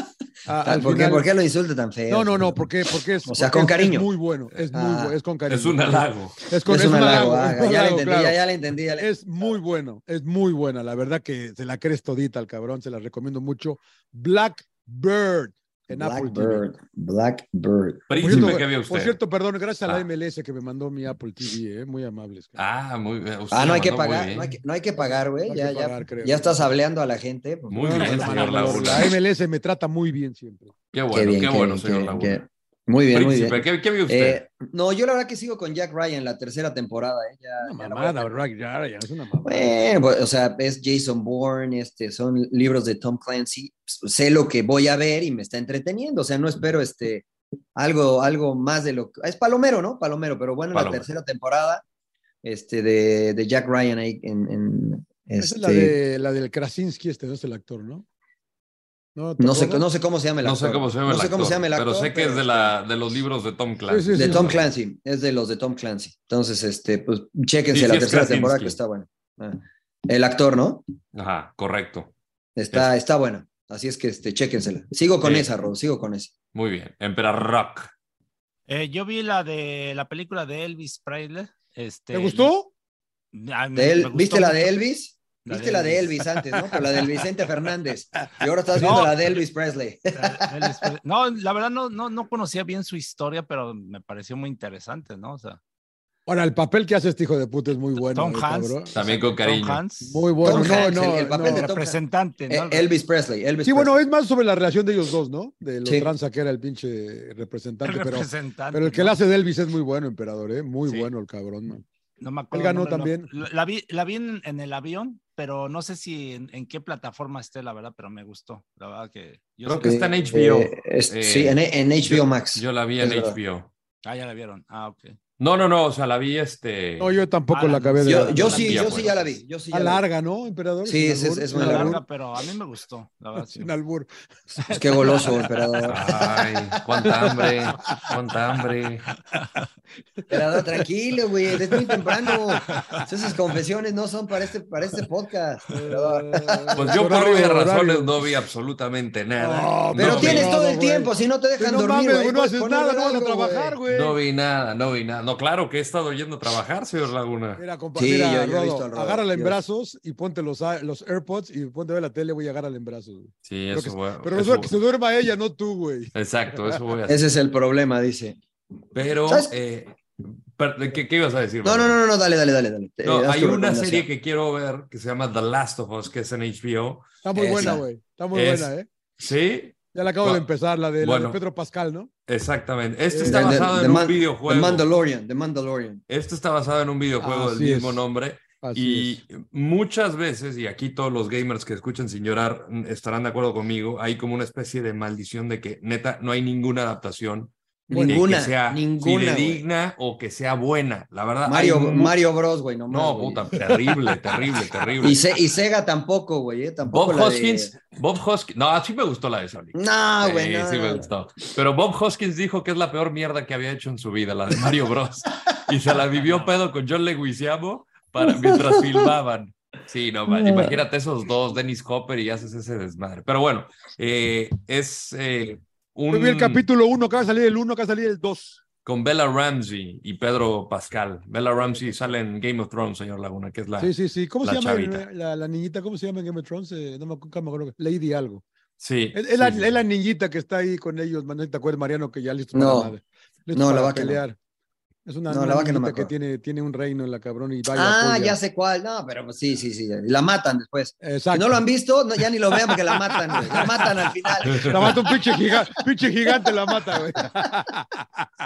C: al ¿Por, qué, ¿Por, qué, lo insulta tan feo?
D: No, no, no, porque, porque es...
C: O sea, con cariño.
D: Es muy bueno, es, muy, ah. es con cariño.
B: Es un halago.
C: Es, con, es, un halago. Ah, ya, le entendí, claro. ya, le entendí, ya,
D: Es muy bueno, es muy buena. La verdad que se la crees todita al cabrón, se la recomiendo mucho. Blackbird en
C: Blackbird, Blackbird.
B: Príncipe,
D: por
B: ¿qué vio usted?
D: Por cierto, perdón, gracias a la ah. MLS que me mandó mi Apple TV, eh, muy amables.
B: Ah, muy bien.
C: Ah, no hay que pagar, no hay que, no hay que pagar, güey. No ya, ya, ya estás hablando a la gente.
B: Muy bien, señor
D: Laguna. La MLS me trata muy bien siempre.
B: Qué bueno, qué, bien, qué bueno, señor Laguna.
C: Muy bien, muy bien.
B: ¿Qué, qué vio usted?
C: Eh, no, yo la verdad que sigo con Jack Ryan la tercera temporada. ¿eh? Ya,
D: una mamada, no Jack Ryan, es una mamada.
C: Bueno, pues, o sea, es Jason Bourne, este, son libros de Tom Clancy. Sé lo que voy a ver y me está entreteniendo. O sea, no espero este, algo, algo más de lo que... Es Palomero, ¿no? Palomero, pero bueno, la tercera temporada este, de, de Jack Ryan ahí en... en
D: Esa es la, este de, la del Krasinski, este no es el actor, ¿no?
C: No, sé, no sé cómo se llama el
B: actor. No sé cómo se llama, el, actor, cómo se llama el actor, Pero sé que es de, la, de los libros de Tom Clancy. Sí,
C: sí, de Tom Clancy, es de los de Tom Clancy. Entonces, este, pues, chéquense la tercera temporada que está buena. Ah, el actor, ¿no?
B: Ajá, correcto.
C: Está, está buena. Así es que este, chéquensela. Sigo con esa, Rod, sigo con esa.
B: Muy bien. Emperor Rock.
A: Eh, yo vi la de la película de Elvis Presley. Este,
D: ¿Te gustó?
C: ¿Viste la de Elvis? Viste la de Elvis antes, ¿no? Pero la del Vicente Fernández. Y ahora estás viendo la de Elvis Presley.
A: No, la verdad no, no, no conocía bien su historia, pero me pareció muy interesante, ¿no? O sea.
D: Ahora, el papel que hace este hijo de puta es muy bueno.
A: Tom Hanks.
B: También con cariño. Tom Hanks.
D: Muy bueno.
C: Tom
D: no, no,
C: el, papel
D: no.
C: de Tom
A: representante. ¿no?
C: Eh, Elvis Presley. Elvis
D: sí,
C: Presley.
D: bueno, es más sobre la relación de ellos dos, ¿no? De los sí. tranza que era el pinche representante.
A: El
D: pero,
A: representante,
D: pero el que le hace de Elvis es muy bueno, emperador, ¿eh? Muy sí. bueno el cabrón, man.
A: No me acuerdo.
D: Él ganó
A: no.
D: también.
A: La vi, la vi en, en el avión, pero no sé si en, en qué plataforma esté, la verdad, pero me gustó. La verdad que yo
B: Creo
A: sé
B: que
A: que-
B: está en HBO.
C: Eh, es-
B: Eh,
C: sí, en, en HBO
B: yo-
C: Max.
B: Yo la vi en
C: Es verdad.
B: HBO.
A: Ah, ya la vieron. Ah, ok.
B: No, no, no, o sea, la vi este.
D: No, yo tampoco
A: Ah,
D: la acabé de
C: Yo,
D: ver.
C: yo sí, yo
B: pues.
C: sí ya la vi. Yo sí ya
D: larga, ¿no, emperador?
C: Sí, es- es- Muy larga.
D: albur,
A: pero a mí me gustó. La verdad, sí.
D: Sin albur.
C: Pues qué goloso, emperador.
B: Ay, cuánta hambre, cuánta hambre.
C: Emperador, tranquilo, güey. Es muy temprano. Esas confesiones no son para este, para este podcast. emperador.
B: Pues yo por obvias razones no vi absolutamente nada.
D: No,
C: Pero
B: no
C: tienes
B: vi,
C: todo el tiempo, si no te dejan
D: no
C: dormir,
D: mames,
C: güey,
D: güey, no
C: puedes
D: haces
C: poner
D: nada, no vas a trabajar, güey.
B: No vi nada, no vi nada. No, claro que he estado yendo a trabajar, señor Laguna.
D: Mira, compa,
C: Sí,
D: mira,
C: yo- yo he
D: Rodo,
C: visto al Rodo,
D: agárrala en brazos y ponte los, a- los AirPods y ponte a ver la tele, voy a agarrarla en brazos. güey.
B: Sí,
D: Pero
B: eso
D: que-
B: voy-
D: Pero
B: eso-
D: que se duerma ella, no tú, güey.
B: Exacto, eso voy a hacer.
C: Ese es el problema, dice.
B: Pero, eh, ¿qué, qué ibas a decir?
C: No, no, no, no, dale, dale, dale. dale. Eh,
B: No, hay una serie que quiero ver que se llama The Last of Us, que es en HBO.
D: Está muy
C: Esa.
D: buena, güey. Está muy
B: Es-
D: buena, ¿eh?
B: Sí,
D: Ya la acabo de
B: Bueno,
D: empezar, la de, la
B: bueno.
D: de Pedro Pascal, ¿no?
B: Exactamente. Este
D: Eh,
B: está
C: The- the-
B: basado
C: the
B: en un
C: The
B: videojuego.
C: Mandalorian, The Mandalorian.
B: Este está basado en un videojuego
D: Así
B: del mismo
D: es.
B: nombre.
D: Así
B: Y
D: es.
B: muchas veces, y aquí todos los gamers que escuchan sin llorar mm, estarán de acuerdo conmigo, hay como una especie de maldición de que neta no hay ninguna adaptación
C: Ninguna,
B: que sea
C: ninguna,
B: fidedigna o que sea buena. La verdad,
C: Mario, Mario Bros, güey, no
B: No, puta, terrible, terrible, terrible.
C: Y, Se- y Sega tampoco, güey, eh, tampoco
B: Bob
C: la de-
B: Hoskins, Bob Hoskins, no, sí me gustó la de Sonic.
C: No, güey,
B: Sí,
C: no,
B: sí me
C: no.
B: gustó. Pero Bob Hoskins dijo que es la peor mierda que había hecho en su vida, la de Mario Bros. y se la vivió pedo con John Leguizamo para, mientras filmaban. Sí, no, imagínate esos dos, Dennis Hopper, y haces ese desmadre. Pero bueno, eh, es eh, un...
D: Yo vi el capítulo 1, acaba de salir el 1, acaba de salir el 2.
B: Con Bella Ramsey y Pedro Pascal. Bella Ramsey sale en Game of Thrones, señor Laguna, que es la...
D: Sí, sí, sí. ¿Cómo se
B: la
D: llama la, la niñita? ¿Cómo se llama en Game of Thrones? Eh, no me acuerdo. Lady algo.
B: Sí,
D: Es, es
B: sí,
D: la,
B: sí,
D: es la
B: sí.
D: niñita que está ahí con ellos, man, ¿no te acuerdas, Mariano? Que ya listo
C: No.
D: para, la- listo
C: No, la
D: para
C: vaca no.
D: pelear. Es una,
C: No,
D: una
C: la vaca no me
D: que tiene, tiene un reino en la cabrón y vaya.
C: Ah, ya sé cuál. No, pero pues sí, sí, sí. La matan después. Si
D: Exacto.
C: no lo han visto, no, ya ni lo vean porque la matan, güey. La matan al final.
D: La mata un pinche gigante, pinche gigante la mata, güey.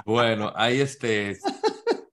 B: Bueno, ahí este.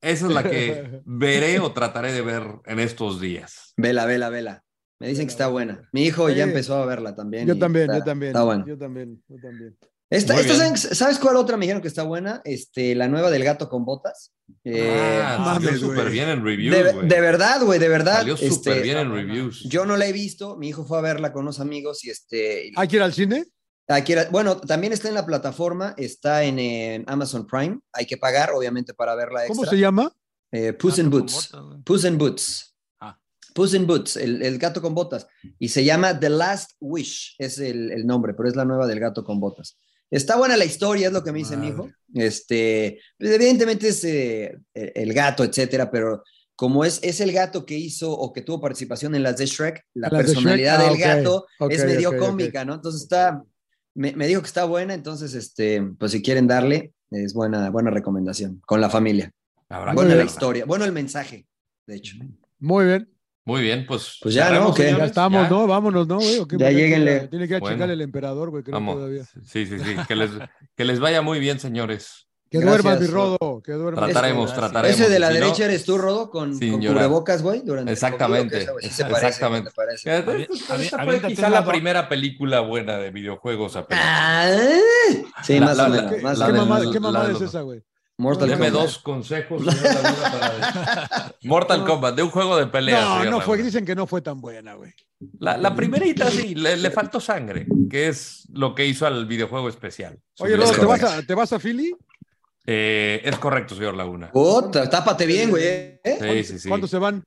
B: Esa es la que veré o trataré de ver en estos días.
C: Vela, vela, vela. Me dicen que está buena. Mi hijo ya empezó a verla también.
D: Yo también,
C: está-
D: yo también.
C: Está bueno.
D: Yo también, yo también.
C: Esta, esta. ¿sabes, cuál otra me dijeron que está buena? Este, la nueva del gato con botas. Eh,
B: ah,
D: mames,
B: salió súper bien en
C: de,
B: reviews, güey.
C: de verdad, güey, de verdad.
B: Salió súper
C: este,
B: bien en reviews.
C: Yo no la he visto. Mi hijo fue a verla con unos amigos y este.
D: ¿Hay que ir al cine?
C: Aquí era- bueno, también está en la plataforma, está en, en Amazon Prime. Hay que pagar, obviamente, para verla extra.
D: ¿Cómo se llama?
C: Eh, Puss in Boots. Puss in Boots.
A: Ah.
C: Puss in Boots, el, el gato con botas. Y se llama The Last Wish, es el, el nombre, pero es la nueva del gato con botas. Está buena la historia, es lo que me dice mi hijo. Este, pues, evidentemente es eh, el gato, etcétera, pero como es, es el gato que hizo o que tuvo participación en las de Shrek, la
D: Las de
C: personalidad
D: Shrek, ah,
C: del gato es medio cómica, ¿no? Entonces está, me, me dijo que está buena, entonces, este, pues si quieren darle, es buena, buena recomendación, con la familia.
B: Habrá
C: Buena la historia, bueno el mensaje, de hecho.
D: Muy bien.
B: Muy bien, pues.
C: Pues ya, ¿no?
B: Señores,
D: Ya estamos,
B: ya.
D: ¿no? Vámonos, ¿no, güey?
C: Ya
D: a-
C: lléguenle.
D: Tiene que a
B: Bueno.
D: chingar el emperador, güey, creo
B: Vamos.
D: todavía.
B: Sí, sí, sí. Que les, que les vaya muy bien, señores.
D: Que
C: Gracias,
D: duermas, mi
C: Rodo.
D: Que duermas.
B: Trataremos,
A: gracias.
B: trataremos.
C: Ese de la
B: Si no-
C: derecha eres tú, Rodo, con, con cubrebocas, güey, durante el
B: Exactamente,
C: parece,
B: exactamente.
C: ¿te parece?
B: Esta-
A: Avi-
B: esta
A: avi-
B: fue
A: aviéntate
B: quizá la primera película buena de videojuegos apenas.
C: Ah, sí,
B: La-
C: más o menos.
D: ¿Qué, mamada, es esa, güey?
C: Mortal
B: Deme
C: Kombat.
B: dos consejos, señor Laguna, para de- Mortal Kombat, de un juego de pelea.
D: No, no fue, dicen que no fue tan buena, güey.
B: La, la primerita sí, le, le faltó sangre, que es lo que hizo al videojuego especial.
D: Oye, Rodo, ¿te vas, a, ¿te vas a Philly?
B: Eh, es correcto, señor Laguna.
C: Puta, tápate bien, güey. ¿eh?
B: Sí, sí, sí.
D: ¿Cuándo se van?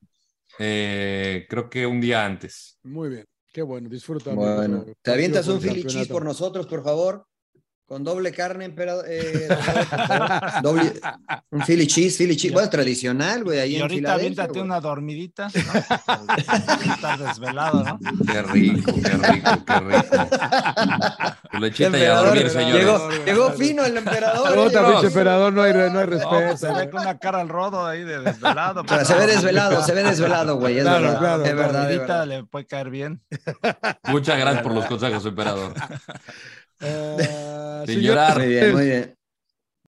B: Eh, creo que un día antes.
D: Muy bien. Qué bueno, disfruta.
C: Bueno,
D: amigo.
C: te avientas un Philly cheese por nosotros, por favor. Con doble carne, emperador. eh. Doble- un Philly cheese, Philly cheese. Bueno, tradicional, güey, ahí
A: Y
C: en
A: ahorita
C: Filadelfia,
A: aviéntate una dormidita, ¿no? Estar desvelado, ¿no?
B: Qué rico, qué rico, qué rico. Tu lechita y a dormir, señores.
C: Llegó, llegó fino el emperador.
D: No, también,
C: llegó.
D: emperador, no hay, no hay
A: No,
D: respeto.
A: pues se ve con una cara al rodo ahí de desvelado.
C: Pero se ve desvelado, se ve desvelado, güey. Es
D: Claro,
C: verdad,
D: claro,
C: es verdad, es verdad.
A: le puede caer bien.
B: Muchas gracias por los consejos, emperador. Sin
D: señor-
B: llorar.
C: Muy bien, muy bien.